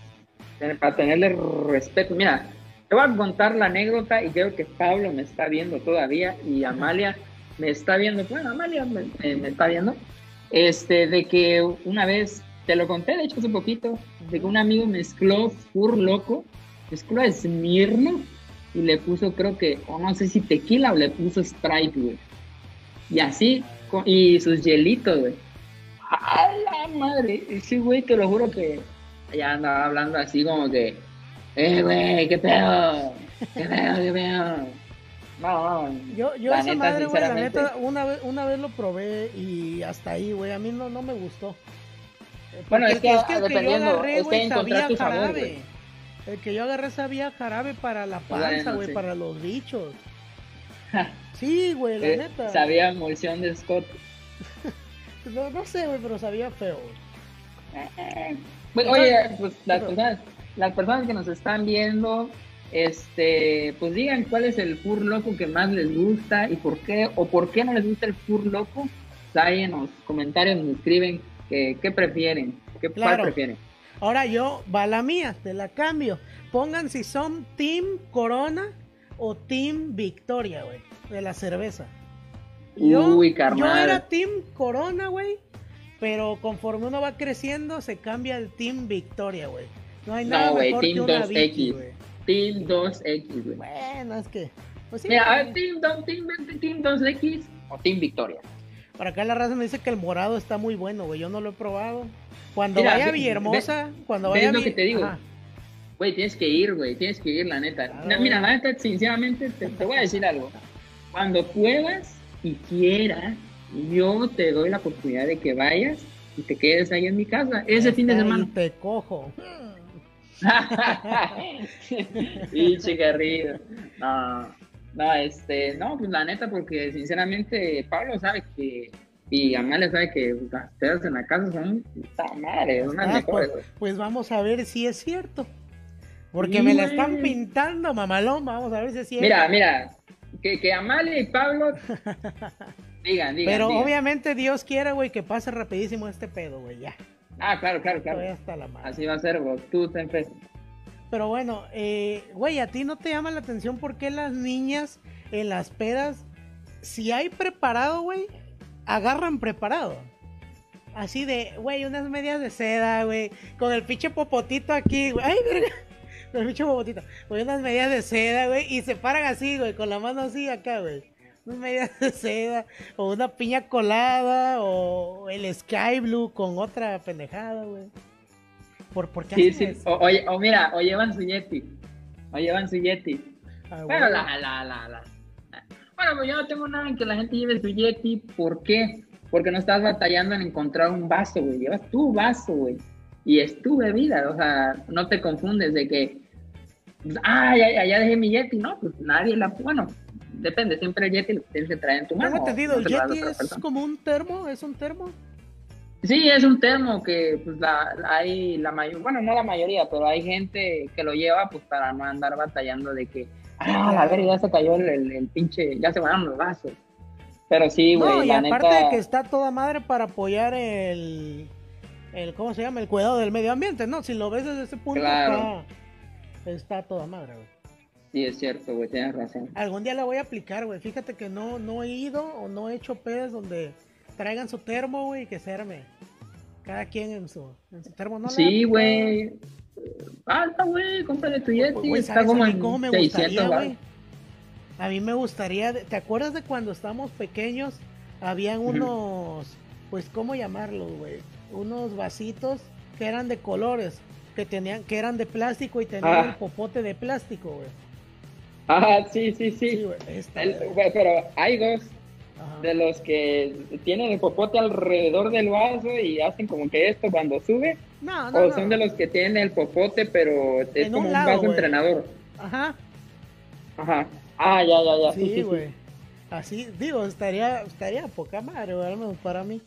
para tenerle respeto. Mira, te voy a contar la anécdota y creo que Pablo me está viendo todavía y Amalia me está viendo. Bueno, Amalia me, está viendo. Este, de que una vez, te lo conté de hecho hace poquito, de que un amigo mezcló Fur Loco, mezcló a Smirno y le puso, creo que, o no sé si tequila o le puso Sprite, güey. Y así, con- y sus hielitos, güey. ¡A la madre! Sí, güey, te lo juro que ya andaba hablando así como que, ¡eh, güey, qué pedo! ¿Qué pedo, qué pedo? No, no. Yo, yo la esa neta, madre, güey, la neta, una vez, una vez lo probé y hasta ahí, güey, a mí no, no me gustó. Bueno, es que, el dependiendo, agarré, es que güey, encontrar sabía tu sabor, güey. El que yo agarré sabía jarabe para la panza, Bueno, güey, sí. para los bichos. Sí, güey, la Eh, neta. Sabía emulsión de Scott. No, no sé, güey, pero sabía feo. Pues, oye, pues las personas, las personas que nos están viendo, este, pues digan cuál es el fur loco que más les gusta y por qué, o por qué no les gusta el fur loco. Ahí en los comentarios nos escriben que, qué prefieren, qué, Claro. cuál prefieren. Ahora yo, va la mía, te la cambio. Pongan si son Team Corona o Team Victoria, güey, de la cerveza. Yo, Uy, yo carnal. era Team Corona, güey, pero conforme uno va creciendo se cambia el Team Victoria, güey. No hay nada No, mejor Team que una 2X. Vicky, güey. Team 2X, güey. Bueno, es que... Pues sí, Mira, a ver, Team, 2, team, team 2X o Team Victoria. Por acá la raza me dice que el morado está muy bueno, güey. Yo no lo he probado. Cuando Mira, vaya a Villahermosa, cuando ¿ves vaya a lo que te digo? Ajá. Güey, tienes que ir, güey, tienes que ir, la neta. Claro, No, mira, la neta, sinceramente, te, te voy a decir algo. Cuando puedas y quieras, yo te doy la oportunidad de que vayas y te quedes ahí en mi casa ese fin de semana. Te cojo. y chicarrillo. No, no, este, no, pues la neta, porque sinceramente Pablo sabe que, y Amalia sabe que pues, las pedas en la casa son, madre, unas Ah, mejores, pues, güey. pues vamos a ver si es cierto. Porque Sí, me la güey. están pintando, mamalón. Vamos a ver si es cierto. Mira, mira, que, que Amalia y Pablo digan, digan. Pero digan. obviamente Dios quiere, güey, que pase rapidísimo este pedo, güey. Ya. Ah, claro, claro, claro. hasta la madre. Así va a ser, vos. Tú te enfrentas. Pero bueno, eh, güey, ¿a ti no te llama la atención por qué las niñas en las pedas, si hay preparado, güey, agarran preparado? Así de, güey, unas medias de seda, güey, con el pinche popotito aquí, güey. Ay, verga. Con el pinche popotito. Güey, unas medias de seda, güey, y se paran así, güey, con la mano así acá, güey. Unas medias de seda, o una piña colada, o el sky blue con otra pendejada, güey. ¿Por, ¿Por qué Sí, hacen sí. eso? O, oye, o mira, o llevan su Yeti. O llevan su Yeti. Ah, Bueno, la, la, la, la. Bueno, pues yo no tengo nada en que la gente lleve su Yeti. ¿Por qué? Porque no estás batallando en encontrar un vaso, güey. Llevas tu vaso, güey. Y es tu bebida. O sea, no te confundes de que. pues, ah, ya, dejé mi Yeti. No, pues nadie la. Bueno, depende. Siempre el Yeti lo tienes que traer en tu mano. Tengo entendido, el Yeti es persona. como un termo, es un termo. Sí, es un termo que pues la, hay la mayoría, bueno, no la mayoría, pero hay gente que lo lleva pues para no andar batallando de que, ah, a ver, ya se cayó el, el- el pinche, ya se van los vasos. Pero sí, güey, no, y la aparte neta, de que está toda madre para apoyar el, el, ¿cómo se llama? El cuidado del medio ambiente, ¿no? Si lo ves desde ese punto, Claro. está, está toda madre, güey. sí es cierto, güey, tienes razón. Algún día la voy a aplicar, güey. Fíjate que no, no he ido o no he hecho pedas donde traigan su termo, güey, que se arme. Cada quien en su, en su termo, ¿no? Sí, güey. Falta, güey, cómprale tu Yeti, Pues, está ¿sabes como a mí en me 600 gustaría? A mí me gustaría, ¿te acuerdas de cuando estábamos pequeños? Habían unos, pues, ¿cómo llamarlos, güey? Unos vasitos que eran de colores, que tenían, que eran de plástico y tenían Ah. el popote de plástico, güey. Ah, sí, sí, sí. Esta, El- pero hay dos Ajá. de los que tienen el popote alrededor del vaso y hacen como que esto cuando sube. No, no, O no. son de los que tienen el popote, pero es En como un un, lado, vaso entrenador. Ajá. Ajá. Ah, ya, ya, ya. Sí. Así, digo, estaría, estaría poca madre, al menos para mí.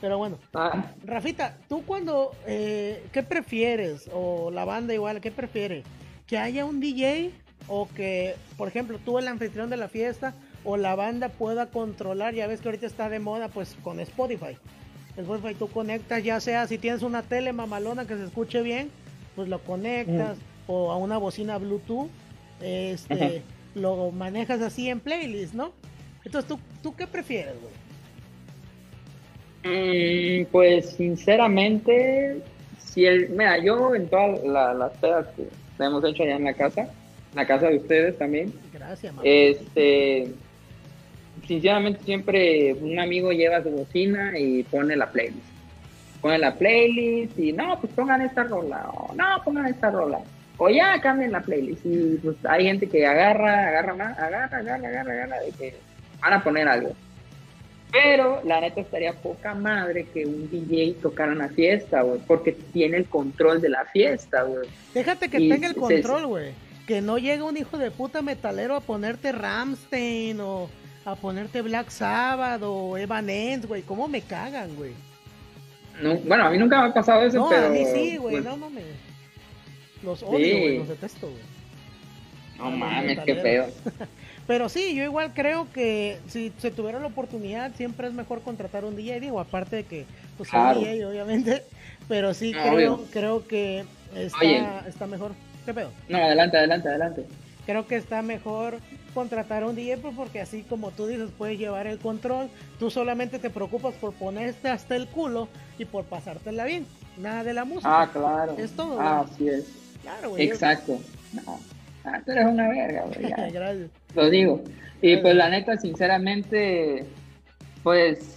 Pero bueno, Ah, Rafita, ¿tú cuando, eh, qué prefieres? O la banda igual, ¿qué prefiere? ¿Que haya un DJ o que, por ejemplo, tú el anfitrión de la fiesta o la banda pueda controlar? Ya ves que ahorita está de moda, pues con Spotify. Spotify tú conectas, ya sea si tienes una tele mamalona que se escuche bien, pues lo conectas o a una bocina Bluetooth, este, lo manejas así en playlist, ¿no? Entonces, ¿tú, tú qué prefieres, güey? mm, pues sinceramente, si el, mira, yo en todas la- las pedas que hemos hecho allá en la casa, en la casa de ustedes también, Gracias, mamá. este, sinceramente siempre un amigo lleva su bocina y pone la playlist. Pone la playlist y no, pues pongan esta rola, o no, pongan esta rola. O ya cambien la playlist. Y pues hay gente que agarra, agarra más, agarra, agarra, agarra, agarra, de que van a poner algo. Pero la neta estaría poca madre que un DJ tocara una fiesta, güey, porque tiene el control de la fiesta, güey. Déjate que Y tenga el control, güey. Que no llegue un hijo de puta metalero a ponerte Ramstein o a ponerte Black Sabbath o Evanescence, güey. ¿Cómo me cagan, güey? No, bueno, a mí nunca me ha pasado eso, No, pero... a mí sí, güey. pues, No mames. Los odio, Sí. güey. Los detesto, güey. No mames, qué feo. Pero sí, yo igual creo que si se tuviera la oportunidad, siempre es mejor contratar un DJ, digo, aparte de que, pues, un DJ, obviamente, pero sí ah, creo, creo que está, está mejor. ¿Qué pedo? No, adelante, adelante, adelante. Creo que está mejor contratar un DJ pues, porque así como tú dices, puedes llevar el control, tú solamente te preocupas por ponerte hasta el culo y por pasártela bien, nada de la música. Ah, claro. Es todo. Ah, así es. Claro, güey. Exacto. No. Ah, tú eres una verga, güey. Lo digo. Y pues la neta, sinceramente, pues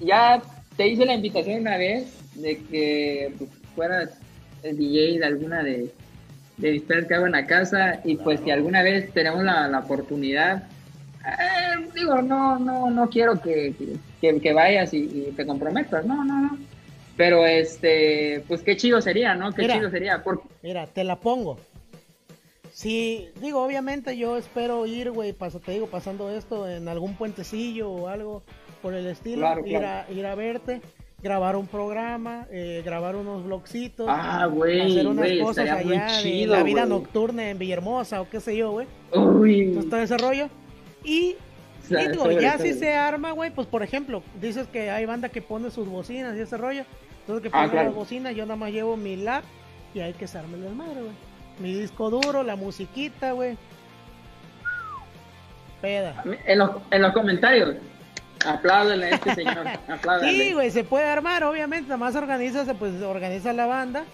ya te hice la invitación una vez de que pues, fueras el DJ de alguna de, de mis que hago en la casa y pues si alguna vez tenemos la, la oportunidad, eh, digo, no, no, no quiero que, que, vayas y, te comprometas, no, no, no. Pero este, pues qué chido sería, ¿no? Qué chido sería. Mira, te la pongo. Sí, digo, obviamente yo espero ir, güey, te digo, pasando esto en algún puentecillo o algo por el estilo, ir, A, ir a verte, grabar un programa, eh, grabar unos vlogcitos, ah, hacer unas cosas allá la vida nocturna en Villahermosa o qué sé yo, güey. Uy. todo ese rollo. Y, digo, ya si se arma, güey, pues por ejemplo, dices que hay banda que pone sus bocinas y ese rollo, entonces que ah, pone las bocinas, yo nada más llevo mi lap y hay que arme el madre, güey mi disco duro, la musiquita, güey. Peda. En los, en los comentarios. Apláudele a este señor. Sí, güey, se puede armar, obviamente. Nada más organiza, pues organiza la banda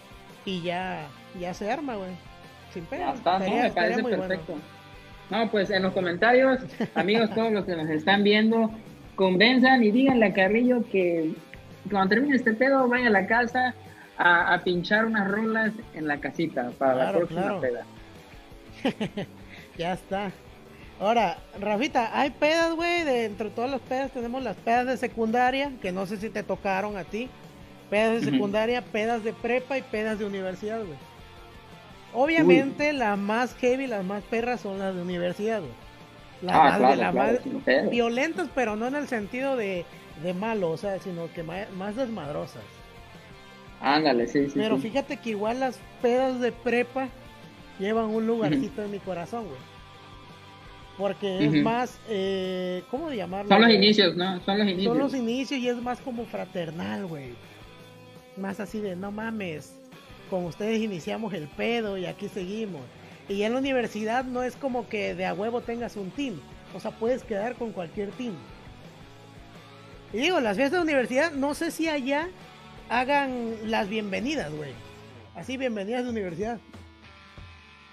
y ya, ya se arma, güey. Sin pena. está, no, me parece perfecto. No, pues en los comentarios, amigos, todos los que nos están viendo, convenzan y díganle a Carrillo que cuando termine este pedo, vaya a la casa, a, pinchar unas rolas en la casita para la próxima peda. ya está. Ahora, Rafita, hay pedas, güey, de entre todas las pedas tenemos las pedas de secundaria, que no sé si te tocaron a ti. Pedas de secundaria, pedas de prepa y pedas de universidad, güey. Obviamente las más heavy, las más perras son las de universidad, güey. Las, ah, más, violentas, pero no en el sentido de, de malo, o sea, sino que más desmadrosas. Ándale, sí, sí. Pero fíjate que igual las pedas de prepa llevan un lugarcito en mi corazón, güey. Porque es más, eh, ¿cómo llamarlo? Son los inicios, ¿no? Son los inicios. Son los inicios y es más como fraternal, güey. Más así de, no mames, con ustedes iniciamos el pedo y aquí seguimos. Y en la universidad no es como que de a huevo tengas un team. O sea, puedes quedar con cualquier team. Y digo, las fiestas de universidad, no sé si allá hagan las bienvenidas, güey. Así, bienvenidas de universidad.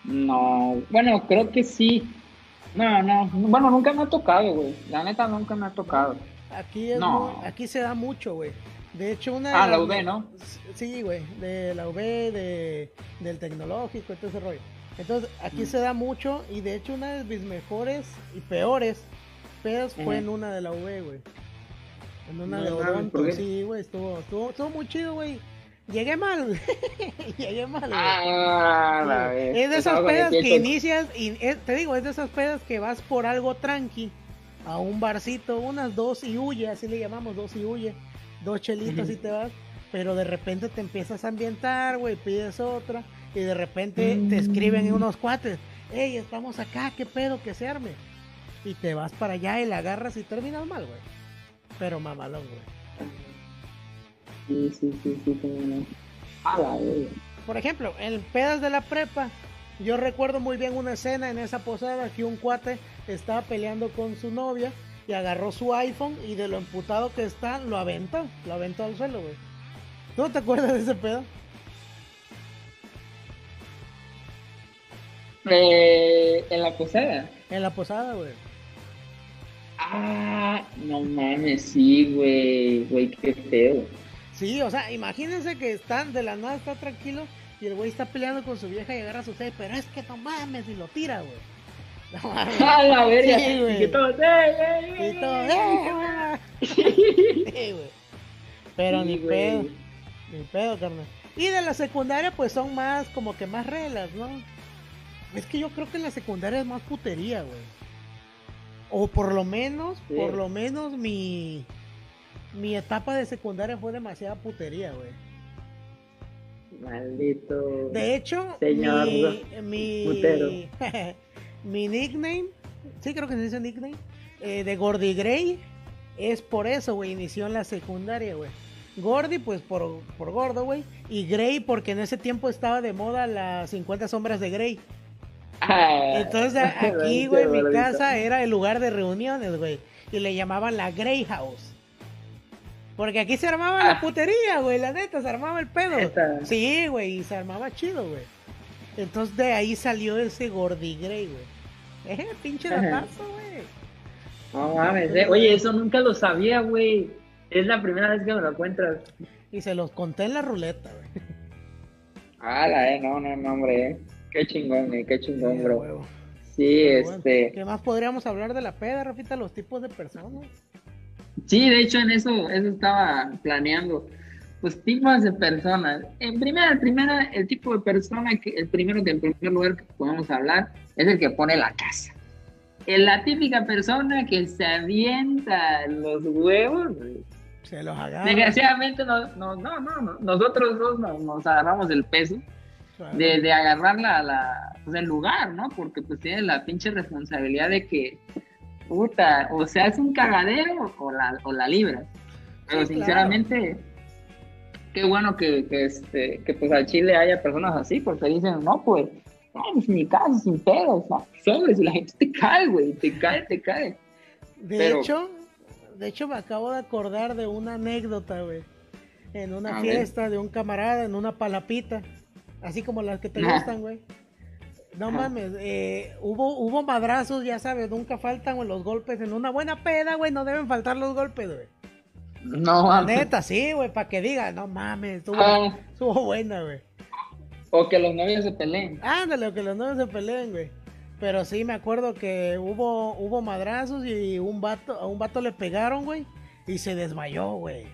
No, bueno, creo que sí. No, no, bueno, nunca me ha tocado, güey. La neta nunca me ha tocado. Aquí aquí se da mucho, güey. De hecho, una. Ah, la UV, ¿no? Sí, güey, de la UV, de, del tecnológico, todo ese rollo. Entonces, aquí mm. se da mucho y de hecho, una de mis mejores y peores pedas fue en una de la UV, güey. En una de Odonto, sí, güey, estuvo, estuvo, estuvo muy chido, güey. Llegué mal, llegué mal. Ah, es de esas pedas que inicias, y te digo, es de esas pedas que vas por algo tranqui, a un barcito, unas dos y huye, así le llamamos, dos y huye, dos chelitas y te vas, pero de repente te empiezas a ambientar, güey, pides otra, y de repente te escriben en mm. unos cuates, hey, estamos acá, qué pedo que se arme. Y te vas para allá y la agarras y terminas mal, güey pero mamalón, güey. Sí, sí, sí, sí, Por ejemplo, en pedas de la prepa, yo recuerdo muy bien una escena en esa posada que un cuate estaba peleando con su novia y agarró su iPhone y de lo emputado que está, lo aventó, lo aventó al suelo, güey. ¿Tú te acuerdas de ese pedo? Eh, en la posada. En la posada, güey. Ah, no mames, sí, güey, güey, qué feo. Sí, o sea, imagínense que están, de la nada está tranquilo y el güey está peleando con su vieja y agarra su sed, pero es que no mames y lo tira, güey. No mames. A la verga. Sí, güey. Y todo, ¡eh, eh, eh! Todo, ¡eh, Sí, güey. Pero ni pedo, ni pedo, carnal. Y de la secundaria, pues son más, como que más reglas, ¿no? Es que yo creo que en la secundaria es más putería, güey. O por lo menos, por lo menos mi, mi etapa de secundaria fue demasiada putería, güey. Maldito. De hecho, Señor mi, putero. mi, nickname, sí creo que se dice nickname, eh, de Gordy Gray, es por eso, güey, inició en la secundaria, güey. Gordy, pues por, por gordo, güey. Y Grey, porque en ese tiempo estaba de moda las 50 sombras de Grey. Ah, Entonces aquí, güey, mi casa era el lugar de reuniones, güey. Y le llamaban la Grey House. Porque aquí se armaba la Ah. putería, güey, la neta, se armaba el pedo. Sí, güey, y se armaba chido, güey. Entonces de ahí salió ese Gordy Grey, güey. Eh, pinche datazo, güey. No mames, eh. Oye, eso nunca lo sabía, güey. Es la primera vez que me lo cuentas. Y se los conté en la ruleta, güey. Ala, eh, no, no, no, hombre, eh. Qué chingón, eh, qué chingón, Sí, bro. huevo. Sí, Pero bueno, este. ¿Qué más podríamos hablar de la peda, Rafita? Los tipos de personas. Sí, de hecho, en eso, eso estaba planeando. Pues tipos de personas. En primera, primera, el tipo de persona que, el primero que en primer lugar que podemos hablar es el que pone la casa. Es la típica persona que se avienta los huevos. Se los agarra. Desgraciadamente, no, no, no, no, no. nosotros dos nos, nos agarramos el peso. Claro. de, de agarrar la, la, pues, el lugar, ¿no? Porque pues tiene la pinche responsabilidad de que, puta, o se hace un cagadero o la, o la libras. Pero Sí, sinceramente, qué bueno que, que, este, que pues al Chile haya personas así, porque dicen, no, pues, no, pues mi casa sin pedos, ¿no? Sobres, y la gente te cae, güey, te cae, te cae. De Pero- hecho, de hecho me acabo de acordar de una anécdota, güey. En una A ver. fiesta de un camarada, en una palapita. Así como las que te gustan, güey. No Ajá. mames, eh, hubo, hubo madrazos, ya sabes, nunca faltan güey, los golpes. En una buena peda, güey, no deben faltar los golpes, güey. No, La mames. neta, sí, güey, para que diga, no mames, estuvo, Ah, estuvo buena, güey. o que los novios se peleen. Ándale, o que los novios se peleen, güey. Pero sí me acuerdo que hubo, hubo madrazos y un vato, a un vato le pegaron, güey. Y se desmayó, güey.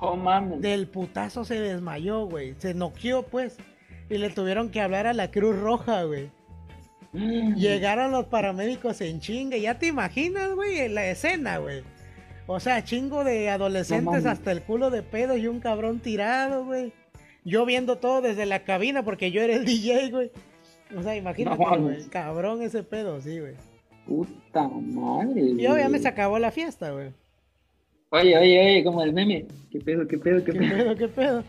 Oh, mames. Del putazo se desmayó, güey. Se noqueó, pues. Y le tuvieron que hablar a la Cruz Roja, güey. Mm. Llegaron los paramédicos en chinga. Ya te imaginas, güey, la escena, güey. O sea, chingo de adolescentes hasta el culo de pedo y un cabrón tirado, güey. Yo viendo todo desde la cabina porque yo era el DJ, güey. O sea, imagínate, No güey. Cabrón ese pedo, sí, güey. Puta madre. Y obviamente se acabó la fiesta, güey. Oye, oye, oye, como el meme. ¿Qué pedo, qué pedo, qué ¿Qué pedo? pedo, qué pedo?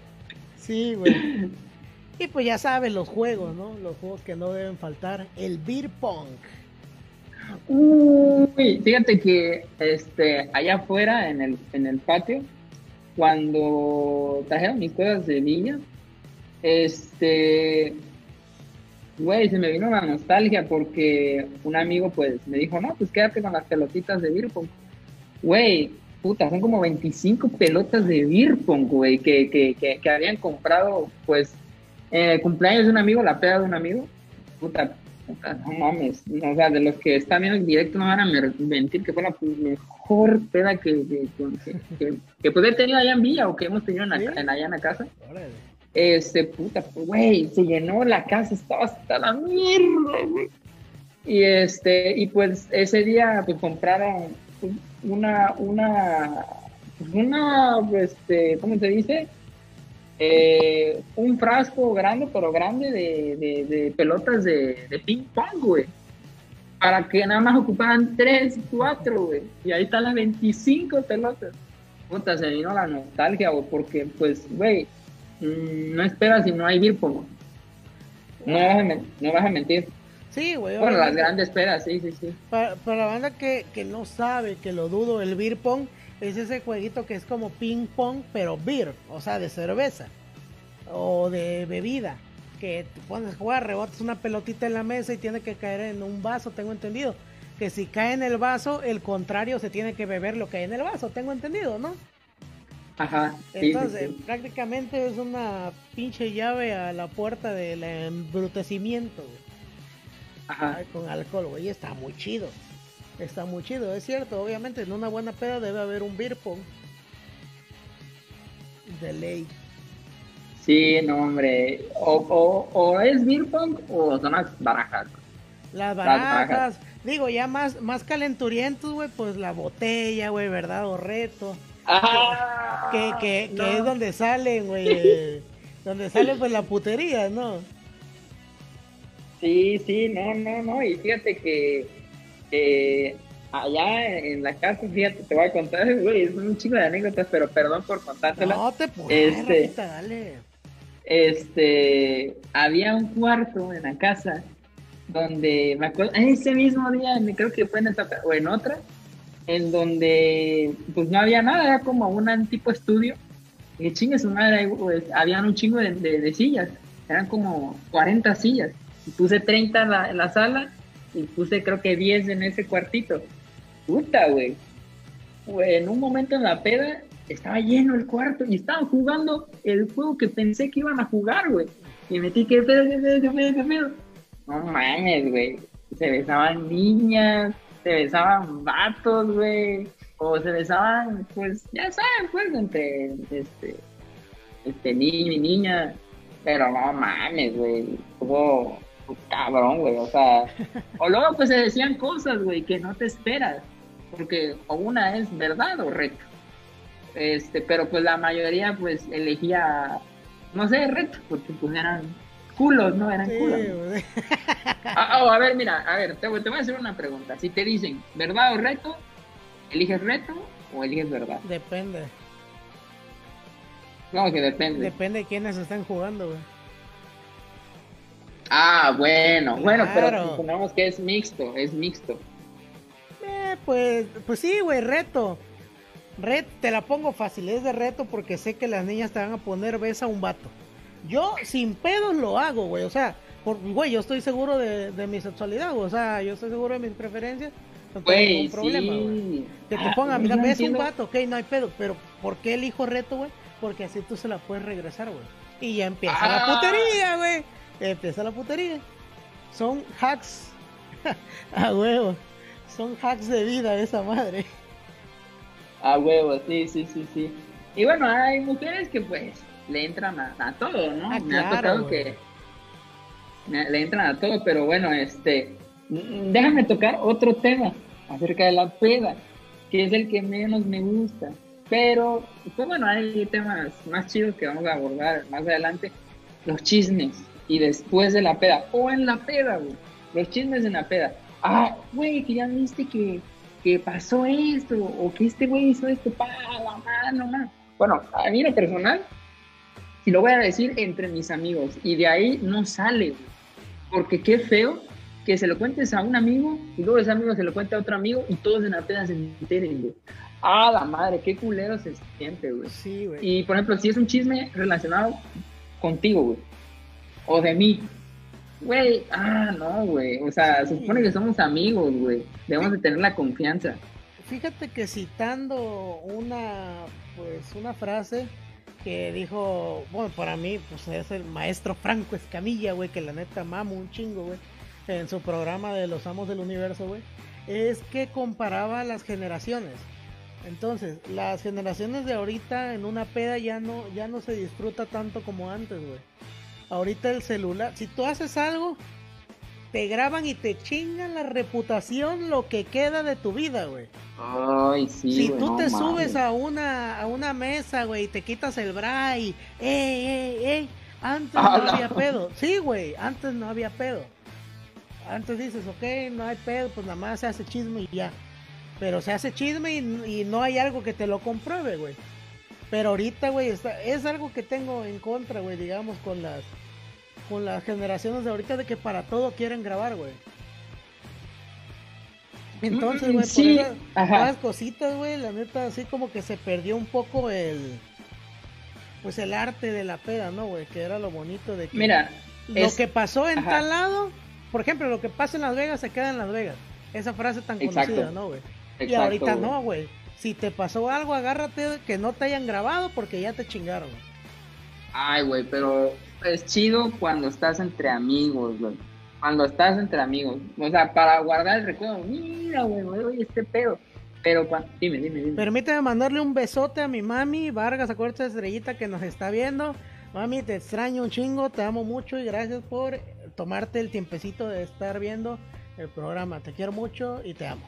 Sí, güey. Y pues ya sabes, los juegos, ¿no? Los juegos que no deben faltar. El beer pong. Uy, fíjate que este, allá afuera en el, en el patio, cuando trajeron mis cosas de niña, este, güey, se me vino la nostalgia porque un amigo pues me dijo, no, pues quédate con las pelotitas de beer pong. Güey, puta, son como 25 pelotas de beer güey, que, que, que, que habían comprado pues el cumpleaños de un amigo, la peda de un amigo. Puta, puta, no mames, no, o sea, de los que están viendo el directo no van a mentir que fue la mejor peda que, que, que, que- que, pues he tenido allá en Villa o que hemos tenido en, en allá en la casa. Este, puta, pues, güey, se llenó la casa, estaba hasta la mierda, güey. Y este, y pues ese día, pues compraron una, una, pues, una, este, ¿cómo se dice? Eh, un frasco grande, pero grande de, de, de pelotas de, de ping pong, güey. Para que nada más ocuparan 3, 4, güey. Y ahí están las 25 pelotas. Puta, se vino la nostalgia, güey, porque, pues, güey, mm, no esperas si no hay pong. No vas a, no vas a mentir. Sí, güey. Bueno, las grandes esperas, sí, sí, sí. Para, para la banda que, que no sabe, que lo dudo, el beer pong es ese jueguito que es como ping pong, pero beer, o sea, de cerveza o de bebida. Que te pones a jugar, rebotas una pelotita en la mesa y tiene que caer en un vaso, tengo entendido. Que si cae en el vaso, el contrario se tiene que beber lo que hay en el vaso, tengo entendido, ¿no? Ajá. sí, Entonces, sí. prácticamente es una pinche llave a la puerta del embrutecimiento. Ajá. Con alcohol, güey, está muy chido. Está muy chido, es cierto. Obviamente, en una buena peda debe haber un beer pong. De ley. Sí, no, hombre. O, o, o es beer pong o son las barajas. Las barajas. barajas. Digo, ya más, más calenturientos, güey, pues la botella, güey, ¿verdad? O reto. Ah, Que, que, es donde salen, güey. donde sale pues la putería, ¿no? Sí, sí, no, no, no, y fíjate que eh, allá en la casa, fíjate, te voy a contar, güey, es un chico de anécdotas, pero perdón por contártela. No te puedes, Este- dale. este, había un cuarto en la casa donde me acuerdo, ese mismo día, creo que fue en esta o en otra, en donde pues no había nada, era como un tipo estudio, y chingue su madre, pues, habían un chingo de, de- de sillas, eran como 40 sillas, y puse 30 en la, en la sala y puse creo que 10 en ese cuartito. Puta, güey. En un momento en la peda estaba lleno el cuarto y estaban jugando el juego que pensé que iban a jugar, güey. Y metí, ¿qué pedo, qué pedo, qué pedo, qué pedo? No mames, güey. Se besaban niñas, se besaban vatos, güey. O se besaban, pues, ya saben, pues, entre este, este niño y niña. Pero no mames, güey. Cabrón, güey. O sea, o luego pues se decían cosas, güey, que no te esperas. Porque o una es verdad o reto. Este, pero pues la mayoría pues elegía, no sé, reto, porque pues eran culos, ¿no? Eran Sí, culos. Ah, oh, a ver, mira, a ver, te, voy- te voy a hacer una pregunta. Si te dicen verdad o reto, ¿eliges reto o eliges verdad? Depende. No, que depende. Depende de quiénes están jugando, güey. Ah, bueno, bueno, Claro. pero supongamos que es mixto, es mixto. Eh, pues, pues sí, güey, reto. Ret, te la pongo fácil, es de reto porque sé que las niñas te van a poner besa a un vato. Yo sin pedos lo hago, güey, o sea, por, güey, yo estoy seguro de, de mi sexualidad, güey, o sea, yo estoy seguro de mis preferencias, no tengo Güey, ningún problema, güey. sí. Que te Ah, pongan, no mira, ves un entiendo. vato, ok, no hay pedo, pero ¿por qué elijo reto, güey? Porque así tú se la puedes regresar, güey. Y ya empieza la Ah. putería, güey. Empieza la putería. Son hacks. a huevo. Son hacks de vida esa madre. A huevo, sí, sí, sí, sí. Y bueno, hay mujeres que pues le entran a, a todo, ¿no? Ah, me ha tocado güey. que me- le entran a todo, pero bueno, este, déjame tocar otro tema acerca de la peda, que es el que menos me gusta. Pero, pues bueno, hay temas más chidos que vamos a abordar más adelante. Los chismes. Y después de la peda. O en la peda, güey. Los chismes en la peda. Ah, güey, que ya viste que, que pasó esto. O que este güey hizo esto. Pa, la mano, man. Bueno, a mí lo personal, y lo voy a decir entre mis amigos. Y de ahí no sale, güey. Porque qué feo que se lo cuentes a un amigo y luego ese amigo se lo cuenta a otro amigo y todos en la peda se enteren, güey. Ah, la madre, qué culero se siente, güey. Sí, güey. Y por ejemplo, si es un chisme relacionado contigo, güey, o de mí, güey, ah, no, güey. O sea, se supone que somos amigos, güey. Debemos de tener la confianza. Fíjate que citando una, pues, una frase que dijo, bueno, para mí, pues es el maestro Franco Escamilla, güey, que la neta mamo un chingo, güey, en su programa de Los Amos del Universo, güey, es que comparaba las generaciones. Entonces, las generaciones de ahorita en una peda ya no, ya no se disfruta tanto como antes, güey. Ahorita el celular, si tú haces algo, te graban y te chingan la reputación lo que queda de tu vida, güey. Ay, sí. Si güey, tú no te mames. subes a una, a una mesa, güey, y te quitas el bra y, ey, ey, ey, antes Ah, no no. había pedo. Sí, güey, antes no había pedo. Antes dices, ok, no hay pedo, pues nada más se hace chisme y ya. Pero se hace chisme y, y no hay algo que te lo compruebe, güey. Pero ahorita, güey, está- es algo que tengo en contra, güey, digamos, con las con las generaciones de ahorita de que para todo quieren grabar, güey. Entonces, Mm, güey, sí, por esas, cositas, güey, la neta, así como que se perdió un poco el, pues el arte de la peda, ¿no, güey? Que era lo bonito de que Mira, lo es- que pasó en ajá. tal lado, por ejemplo, lo que pasa en Las Vegas se queda en Las Vegas. Esa frase tan Exacto. conocida, ¿no, güey? Y ahorita no, güey. Si te pasó algo, agárrate que no te hayan grabado porque ya te chingaron. Ay, güey, pero es chido cuando estás entre amigos, güey. Cuando estás entre amigos. O sea, para guardar el recuerdo. Mira, güey, oye, este pedo. Pero cuando... Dime, dime, dime. Permíteme mandarle un besote a mi mami, Vargas, acuérdate de estrellita que nos está viendo. Mami, te extraño un chingo, te amo mucho y gracias por tomarte el tiempecito de estar viendo el programa. Te quiero mucho y te amo.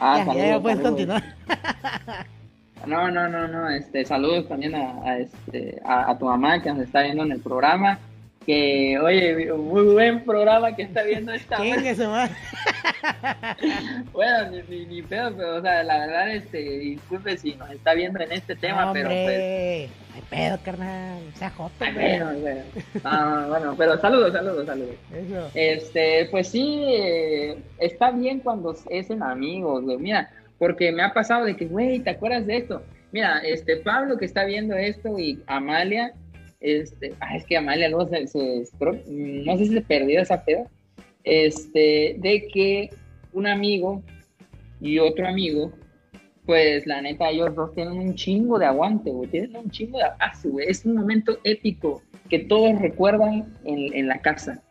Ah, ya, ya, saludos, ya puedes continuar. No, no, no, no. Este, saludos también a, este, a, tu mamá que nos está viendo en el programa. Que, oye, muy buen programa que está viendo esta ¿Quién es Bueno, ni, ni, pedo, pero, o sea, la verdad, este, disculpe si nos está viendo en este tema, pero pues. Hay pedo, carnal. Sea joto, bueno, bueno. bueno, pero saludos, saludos, saludos. Este, pues sí, eh, está bien cuando es en amigos, güey. Mira, porque me ha pasado de que, güey, ¿te acuerdas de esto? Mira, este Pablo que está viendo esto y Amalia, este, ah, es que Amalia luego se, no sé si se perdió esa pedo, este, de que un amigo y otro amigo, pues la neta, ellos dos tienen un chingo de aguante, güey, tienen un chingo de aguante, güey, es un momento épico que todos recuerdan en, en la casa,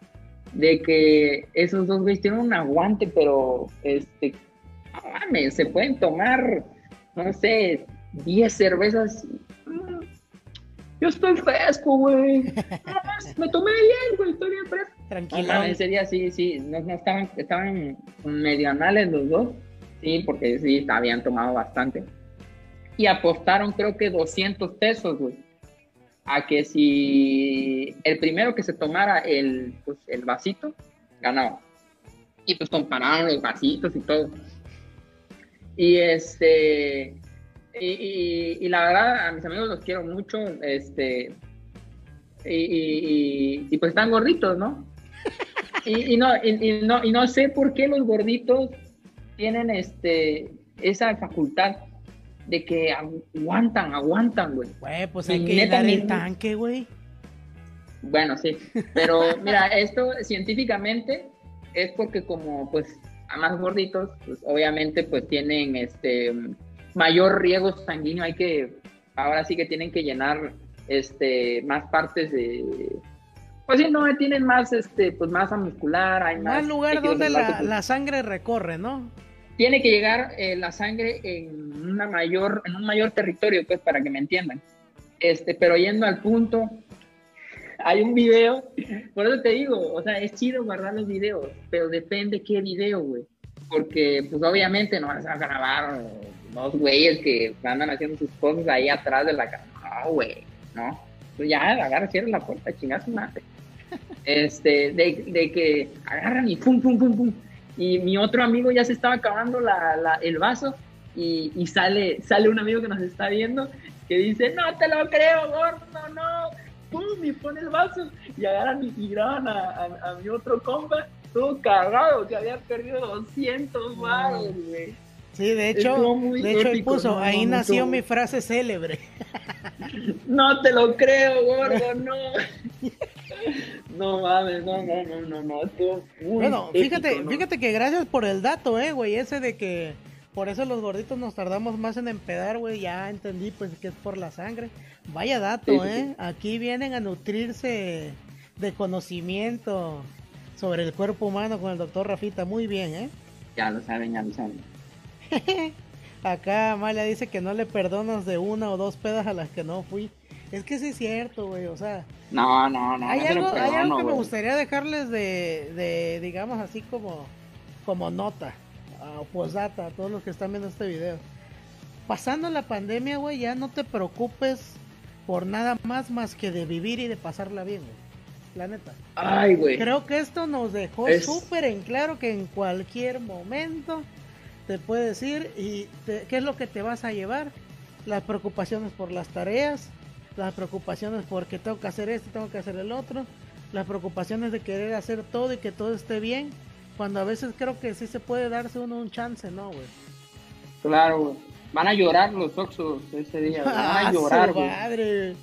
de que esos dos güeyes tienen un aguante, pero, este, mames, se pueden tomar, no sé, 10 cervezas. Yo estoy fresco, güey. me tomé bien, güey, estoy bien fresco. Tranquilo. No, ese día sí, sí, no, estaban, estaban medio anales los dos. Sí, porque sí, habían tomado bastante. Y apostaron, creo que 200 pesos, güey. A que si el primero que se tomara el, pues, el vasito, ganaba. Y pues compararon los vasitos y todo. Y este, y, la verdad, a mis amigos los quiero mucho, este, y, pues están gorditos, ¿no? Y, no, y, no, y no sé por qué los gorditos tienen este, esa facultad de que aguantan, aguantan, güey. Güey, pues hay que llenar el tanque, güey. Bueno, sí, pero mira, esto científicamente es porque como pues más gorditos, pues obviamente pues tienen este mayor riego sanguíneo, hay que, ahora sí que tienen que llenar este más partes de pues sí, no, tienen más este pues masa muscular, hay más, lugar donde la, sangre recorre, ¿no? Tiene que llegar eh, la sangre en una mayor, en un mayor territorio, pues, para que me entiendan. Este, pero yendo al punto, hay un video, por eso te digo, o sea, es chido guardar los videos, pero depende qué video, güey. Porque, pues obviamente no vas a grabar dos güeyes que andan haciendo sus cosas ahí atrás de la cámara. No, güey, no. Pues ya, agarra, cierra la puerta, chingas madre. Este, de, de, que agarran y pum, pum, pum, pum. Y mi otro amigo ya se estaba acabando la, la, el vaso y, y, sale, sale un amigo que nos está viendo que dice, no te lo creo, gordo, no, ¡pum! y pone el vaso y agarran y, graban a, a, mi otro compa, todo cagado, que había perdido 200 baros, güey. Sí, de hecho, de hecho él puso, ahí nació mi frase célebre. No te lo creo, gordo, no. No mames, no, no, no, no, no, Bueno, fíjate, fíjate que gracias por el dato, eh, güey, ese de que por eso los gorditos nos tardamos más en empedar, güey. Ya entendí, pues, que es por la sangre. Vaya dato, ¿eh? Aquí vienen a nutrirse de conocimiento sobre el cuerpo humano con el doctor Rafita. Muy bien, ¿eh? Ya lo saben, ya lo saben. Acá Amalia dice que no le perdonas de una o dos pedas a las que no fui. Es que sí es cierto, güey, o sea... No, no, no. Hay algo, hay algo que me gustaría dejarles de, de, digamos así como, como nota o posdata a todos los que están viendo este video. Pasando la pandemia, güey, ya no te preocupes por nada más más que de vivir y de pasarla bien, güey. La neta. Ay, güey. Creo que esto nos dejó súper en claro que en cualquier momento te puede decir y qué es lo que te vas a llevar. Las preocupaciones por las tareas, las preocupaciones porque tengo que hacer esto, tengo que hacer el otro, las preocupaciones de querer hacer todo y que todo esté bien cuando a veces creo que sí se puede darse uno un chance, ¿no, güey? Claro, güey. Van a llorar los Oxos ese día, Van a ah, llorar, güey.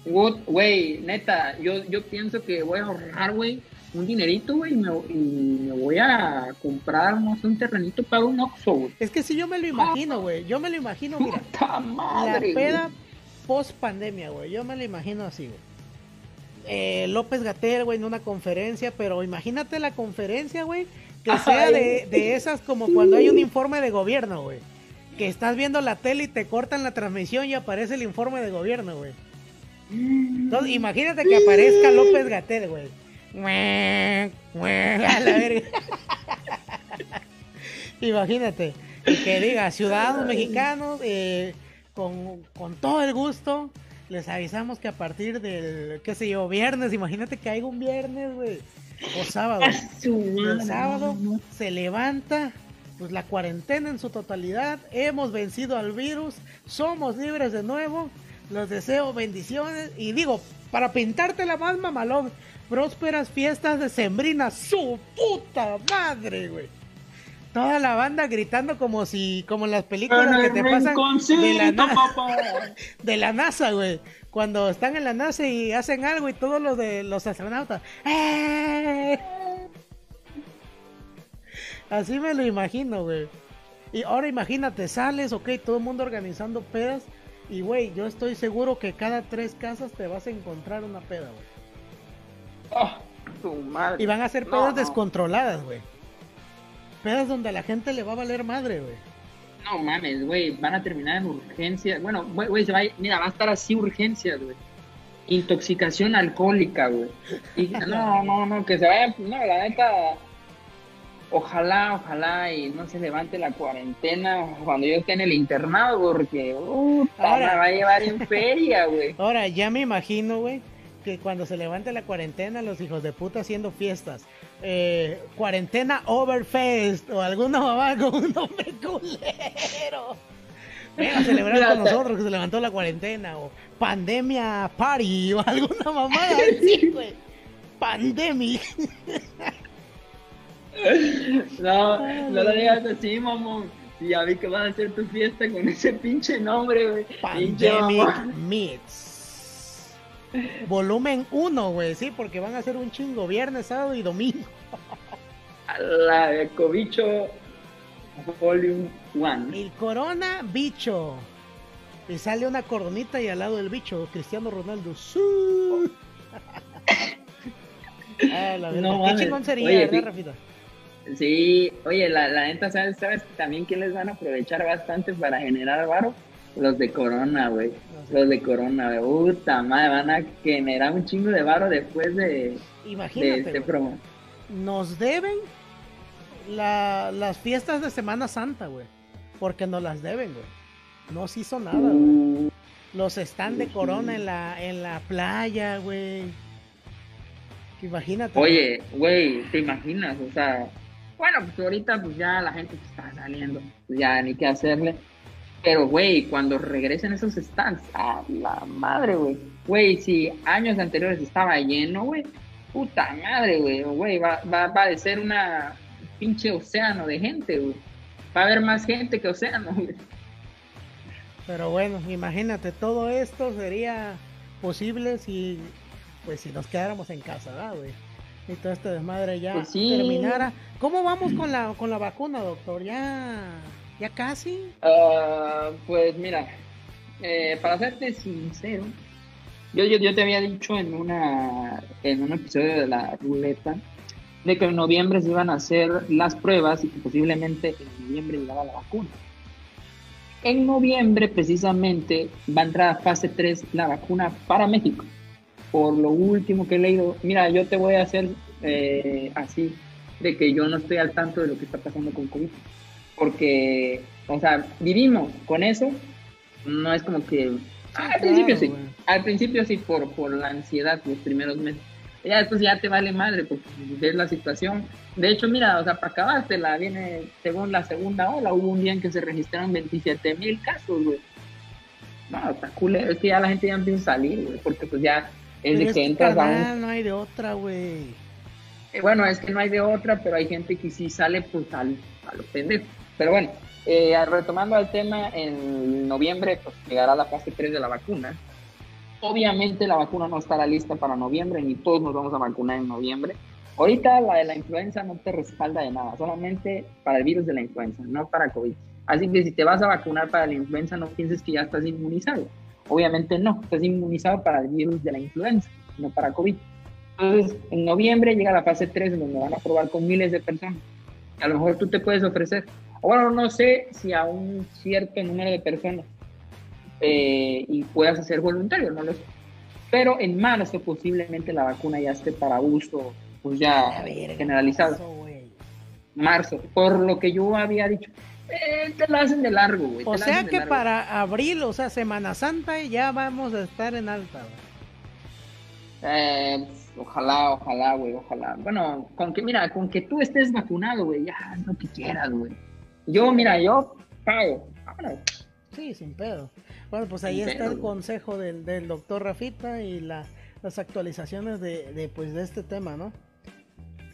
Güey, neta, yo, yo pienso que voy a ahorrar, güey, un dinerito, güey, y me, voy a comprar, un terrenito para un Oxxo, güey. Es que si yo me lo imagino, güey. Yo me lo imagino, mira. la peda post pandemia, güey. Yo me lo imagino así, güey. Eh, López Gatel, güey, en una conferencia, pero imagínate la conferencia, güey, que sea de, de esas como cuando hay un informe de gobierno, güey. Que estás viendo la tele y te cortan la transmisión y aparece el informe de gobierno, güey. Entonces, imagínate que aparezca López Gatel, güey. A la verga. imagínate. que diga, ciudadanos mexicanos, eh, con, con todo el gusto, les avisamos que a partir del, qué sé yo, viernes, imagínate que hay un viernes, güey, o sábado. El sábado se levanta, pues la cuarentena en su totalidad, hemos vencido al virus, somos libres de nuevo, los deseo bendiciones y digo, para pintarte la más mamalón, prósperas fiestas de Sembrina, su puta madre, güey. Toda la banda gritando como si, como en las películas que te pasan de la, de la NASA, güey. Cuando están en la NASA y hacen algo y todos los de los astronautas. ¡Eh! Así me lo imagino, güey. Y ahora imagínate, sales, ok, todo el mundo organizando pedas. Y, güey, yo estoy seguro que cada tres casas te vas a encontrar una peda, güey. Oh, tu madre. Y van a ser pedas descontroladas, güey. Pedas donde a la gente le va a valer madre, güey. No mames, güey, van a terminar en urgencia. Bueno, güey, se va a, mira, va a estar así urgencias, güey. Intoxicación alcohólica, güey. Y no, no, no, que se vaya, no, la neta, ojalá, ojalá y no se levante la cuarentena cuando yo esté en el internado, porque puta, me va a llevar en feria, güey. Ahora, ya me imagino, güey, que cuando se levante la cuarentena, los hijos de puta haciendo fiestas. Eh, cuarentena Overfest o alguna mamá con un nombre culero. Venga a celebrar con nosotros que se levantó la cuarentena o pandemia party o alguna mamada así, güey. Pandemic. No, no lo digas así, mamón. Ya vi que vas a hacer tu fiesta con ese pinche nombre, güey. Pandemic Meets. Volumen 1, güey, sí, porque van a ser un chingo viernes, sábado y domingo. La de Cobicho Volume 1. El Corona Bicho. Y sale una coronita y al lado del bicho, Cristiano Ronaldo. ah, la verdad. No, Qué chingón sería, ¿verdad, Rafita? Sí, oye, la, la neta, ¿sabes, ¿sabes también quién les van a aprovechar bastante para generar varo? Los de Corona, güey. Los de Corona, güey. Puta madre, van a generar un chingo de varo después de, Imagínate, de este promo. Nos deben la, las fiestas de Semana Santa, güey. Porque nos las deben, güey. No se hizo nada, güey. Uh, Los están de Corona en la, en la playa, güey. Imagínate. Oye, güey, ¿te imaginas? O sea, bueno, pues ahorita pues ya la gente está saliendo, pues ya ni qué hacerle. Pero, güey, cuando regresen esos stands, a la madre, güey. Güey, si años anteriores estaba lleno, güey, puta madre, güey, güey, va, va, va a ser una pinche océano de gente, güey. Va a haber más gente que océano, güey. Pero bueno, imagínate, todo esto sería posible si, pues, si nos quedáramos en casa, ¿verdad, güey? Y todo este desmadre ya Pues sí. terminara. ¿Cómo vamos con la, con la vacuna, doctor? ¿Ya, ya casi? Ah, pues mira, eh, para serte sincero, yo, yo, yo te había dicho en una en un episodio de la ruleta de que en noviembre se iban a hacer las pruebas y que posiblemente en noviembre llegaba la vacuna. En noviembre precisamente va a entrar a fase 3 la vacuna para México. Por lo último que he leído, mira, yo te voy a hacer eh, así, de que yo no estoy al tanto de lo que está pasando con COVID. Porque, o sea, vivimos con eso, no es como que... al claro, principio sí, al principio sí, por, por la ansiedad los primeros meses. Ya después ya te vale madre porque ves la situación. De hecho, mira, o sea, para acabártela, viene según la segunda ola, hubo un día en que se registraron 27 mil casos, güey. No, está culero, es que ya la gente ya empieza a salir, güey, porque pues ya es de que entras a un... no hay de otra, güey. Eh, bueno, es que no hay de otra, pero hay gente que sí sale pues al, a lo pendejo. Pero bueno, eh, retomando al tema, en noviembre pues, llegará la fase 3 de la vacuna. Obviamente la vacuna no estará lista para noviembre, ni todos nos vamos a vacunar en noviembre. Ahorita la de la influenza no te respalda de nada, solamente para el virus de la influenza, no para COVID. Así que si te vas a vacunar para la influenza, no pienses que ya estás inmunizado. Obviamente no, estás inmunizado para el virus de la influenza, no para COVID. Entonces, en noviembre llega la fase 3, donde van a probar con miles de personas. A lo mejor tú te puedes ofrecer. O Bueno, no sé si a un cierto número de personas eh, y puedas hacer voluntario, no lo sé. Pero en marzo posiblemente la vacuna ya esté para uso, pues ya generalizado. güey. Marzo, por lo que yo había dicho. Eh, te la hacen de largo, güey. O sea que para abril, o sea, Semana Santa, ya vamos a estar en alta, Eh, ojalá, ojalá, güey, ojalá. Bueno, con que, mira, con que tú estés vacunado, güey, ya, lo que quieras, güey. Yo, mira, yo pago. Sí, sin pedo. Bueno, pues ahí está el consejo del, del doctor Rafita y la, las actualizaciones de, de, pues, de este tema, ¿no?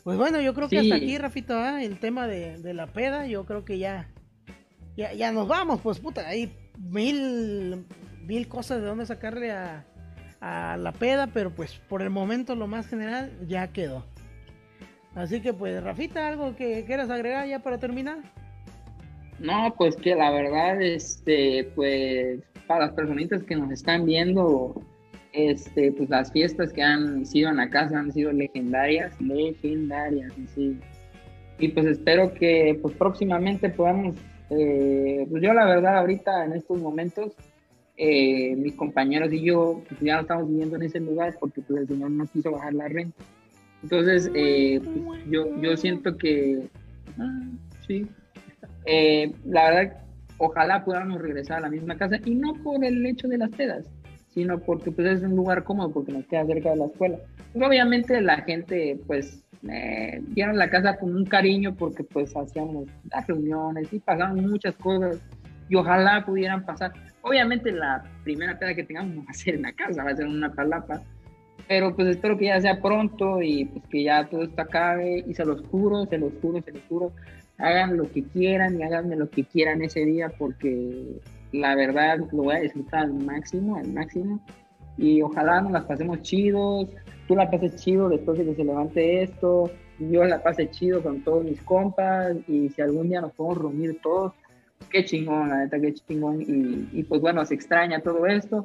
Pues bueno, yo creo que hasta aquí, Rafita, el tema de, de, la peda, yo creo que ya, ya, ya nos vamos, pues puta, hay mil, mil cosas de dónde sacarle a, a la peda, pero pues por el momento lo más general ya quedó. Así que pues, Rafita, ¿algo que quieras agregar ya para terminar? No, pues que la verdad, este, pues para las personitas que nos están viendo, este, pues las fiestas que han sido en la casa han sido legendarias, legendarias, sí. Y pues espero que pues próximamente podamos, eh, pues yo la verdad ahorita en estos momentos, eh, mis compañeros y yo pues ya no estamos viviendo en ese lugar porque pues el señor no quiso bajar la renta. Entonces, eh, pues, yo, yo siento que, ah, sí, eh, la verdad, ojalá podamos regresar a la misma casa y no por el hecho de las pedas, sino porque pues es un lugar cómodo, porque nos queda cerca de la escuela. Obviamente la gente pues eh, dieron la casa con un cariño porque pues hacíamos las reuniones y pasaban muchas cosas y ojalá pudieran pasar. Obviamente la primera peda que tengamos va a ser en la casa, va a ser en una palapa, pero pues espero que ya sea pronto y pues que ya todo esto acabe y se los juro, se los juro, se los juro, hagan lo que quieran y háganme lo que quieran ese día porque la verdad lo voy a disfrutar al máximo, al máximo. Y ojalá nos las pasemos chidos, tú la pases chido después de que se levante esto, yo la pase chido con todos mis compas y si algún día nos podemos reunir todos, qué chingón, la neta, qué chingón y, y pues bueno, se extraña todo esto,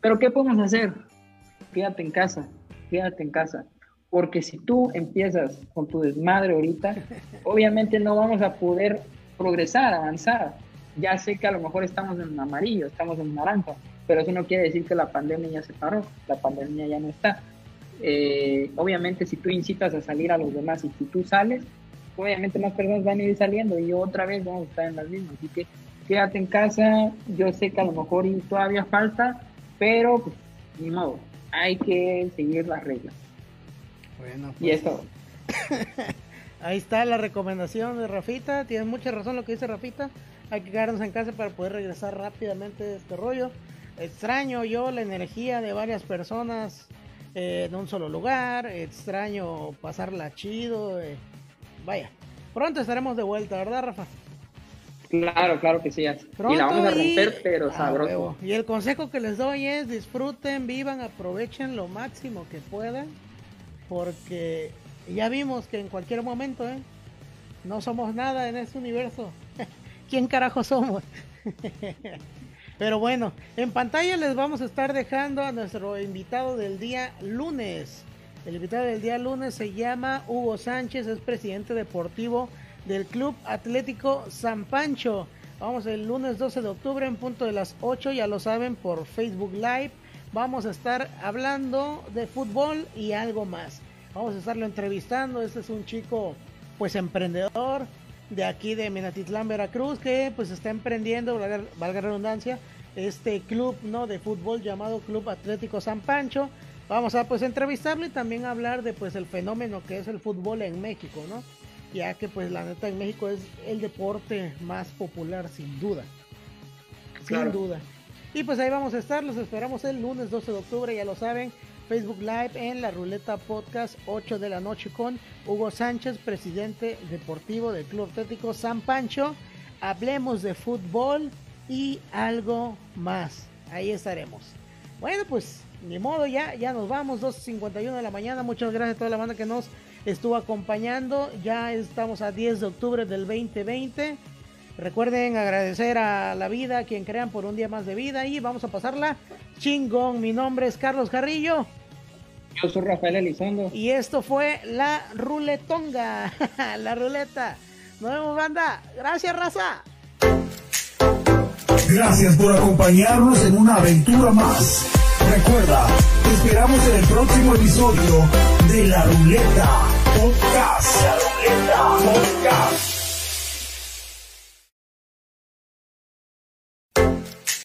pero ¿qué podemos hacer? Quédate en casa, quédate en casa porque si tú empiezas con tu desmadre ahorita, obviamente no vamos a poder progresar, avanzar. Ya sé que a lo mejor estamos en amarillo, estamos en naranja, pero eso no quiere decir que la pandemia ya se paró, la pandemia ya no está. Eh, obviamente si tú incitas a salir a los demás y si tú sales, obviamente más personas van a ir saliendo y otra vez vamos a estar en las mismas. Así que quédate en casa, yo sé que a lo mejor todavía falta, pero pues, ni modo, hay que seguir las reglas. Bueno, pues, y eso. ahí está la recomendación de Rafita. Tienes mucha razón lo que dice Rafita. Hay que quedarnos en casa para poder regresar rápidamente de este rollo. Extraño yo la energía de varias personas eh, en un solo lugar. Extraño pasarla chido. Eh. Vaya, pronto estaremos de vuelta, ¿verdad, Rafa? Claro, claro que sí. y la vamos a romper, pero sabroso. Y el consejo que les doy es disfruten, vivan, aprovechen lo máximo que puedan porque ya vimos que en cualquier momento, ¿eh? No somos nada en este universo. ¿Quién carajo somos? Pero bueno, en pantalla les vamos a estar dejando a nuestro invitado del día lunes. El invitado del día lunes se llama Hugo Sánchez, es presidente deportivo del Club Atlético San Pancho. Vamos el lunes 12 de octubre en punto de las 8, ya lo saben, por Facebook Live vamos a estar hablando de fútbol y algo más. Vamos a estarlo entrevistando. Este es un chico, pues emprendedor de aquí de Minatitlán, Veracruz, que pues está emprendiendo, valga, redundancia, este club no de fútbol llamado Club Atlético San Pancho. Vamos a pues entrevistarlo y también hablar de pues el fenómeno que es el fútbol en México, ¿no? Ya que pues la neta en México es el deporte más popular sin duda. Sin duda. Y pues ahí vamos a estar, los esperamos el lunes 12 de octubre, ya lo saben, Facebook Live en la Ruleta Podcast 8 de la noche con Hugo Sánchez, presidente deportivo del Club Atlético San Pancho. Hablemos de fútbol y algo más. Ahí estaremos. Bueno, pues ni modo, ya, ya nos vamos, 2.51 de la mañana. Muchas gracias a toda la banda que nos estuvo acompañando. Ya estamos a 10 de octubre del 2020. Recuerden agradecer a la vida, a quien crean por un día más de vida y vamos a pasarla chingón. Mi nombre es Carlos Carrillo. Yo soy Rafael Elizondo. Y esto fue la ruletonga, la ruleta. Nos vemos, banda. Gracias, raza. Gracias por acompañarnos en una aventura más. Recuerda, te esperamos en el próximo episodio de La Ruleta Podcast.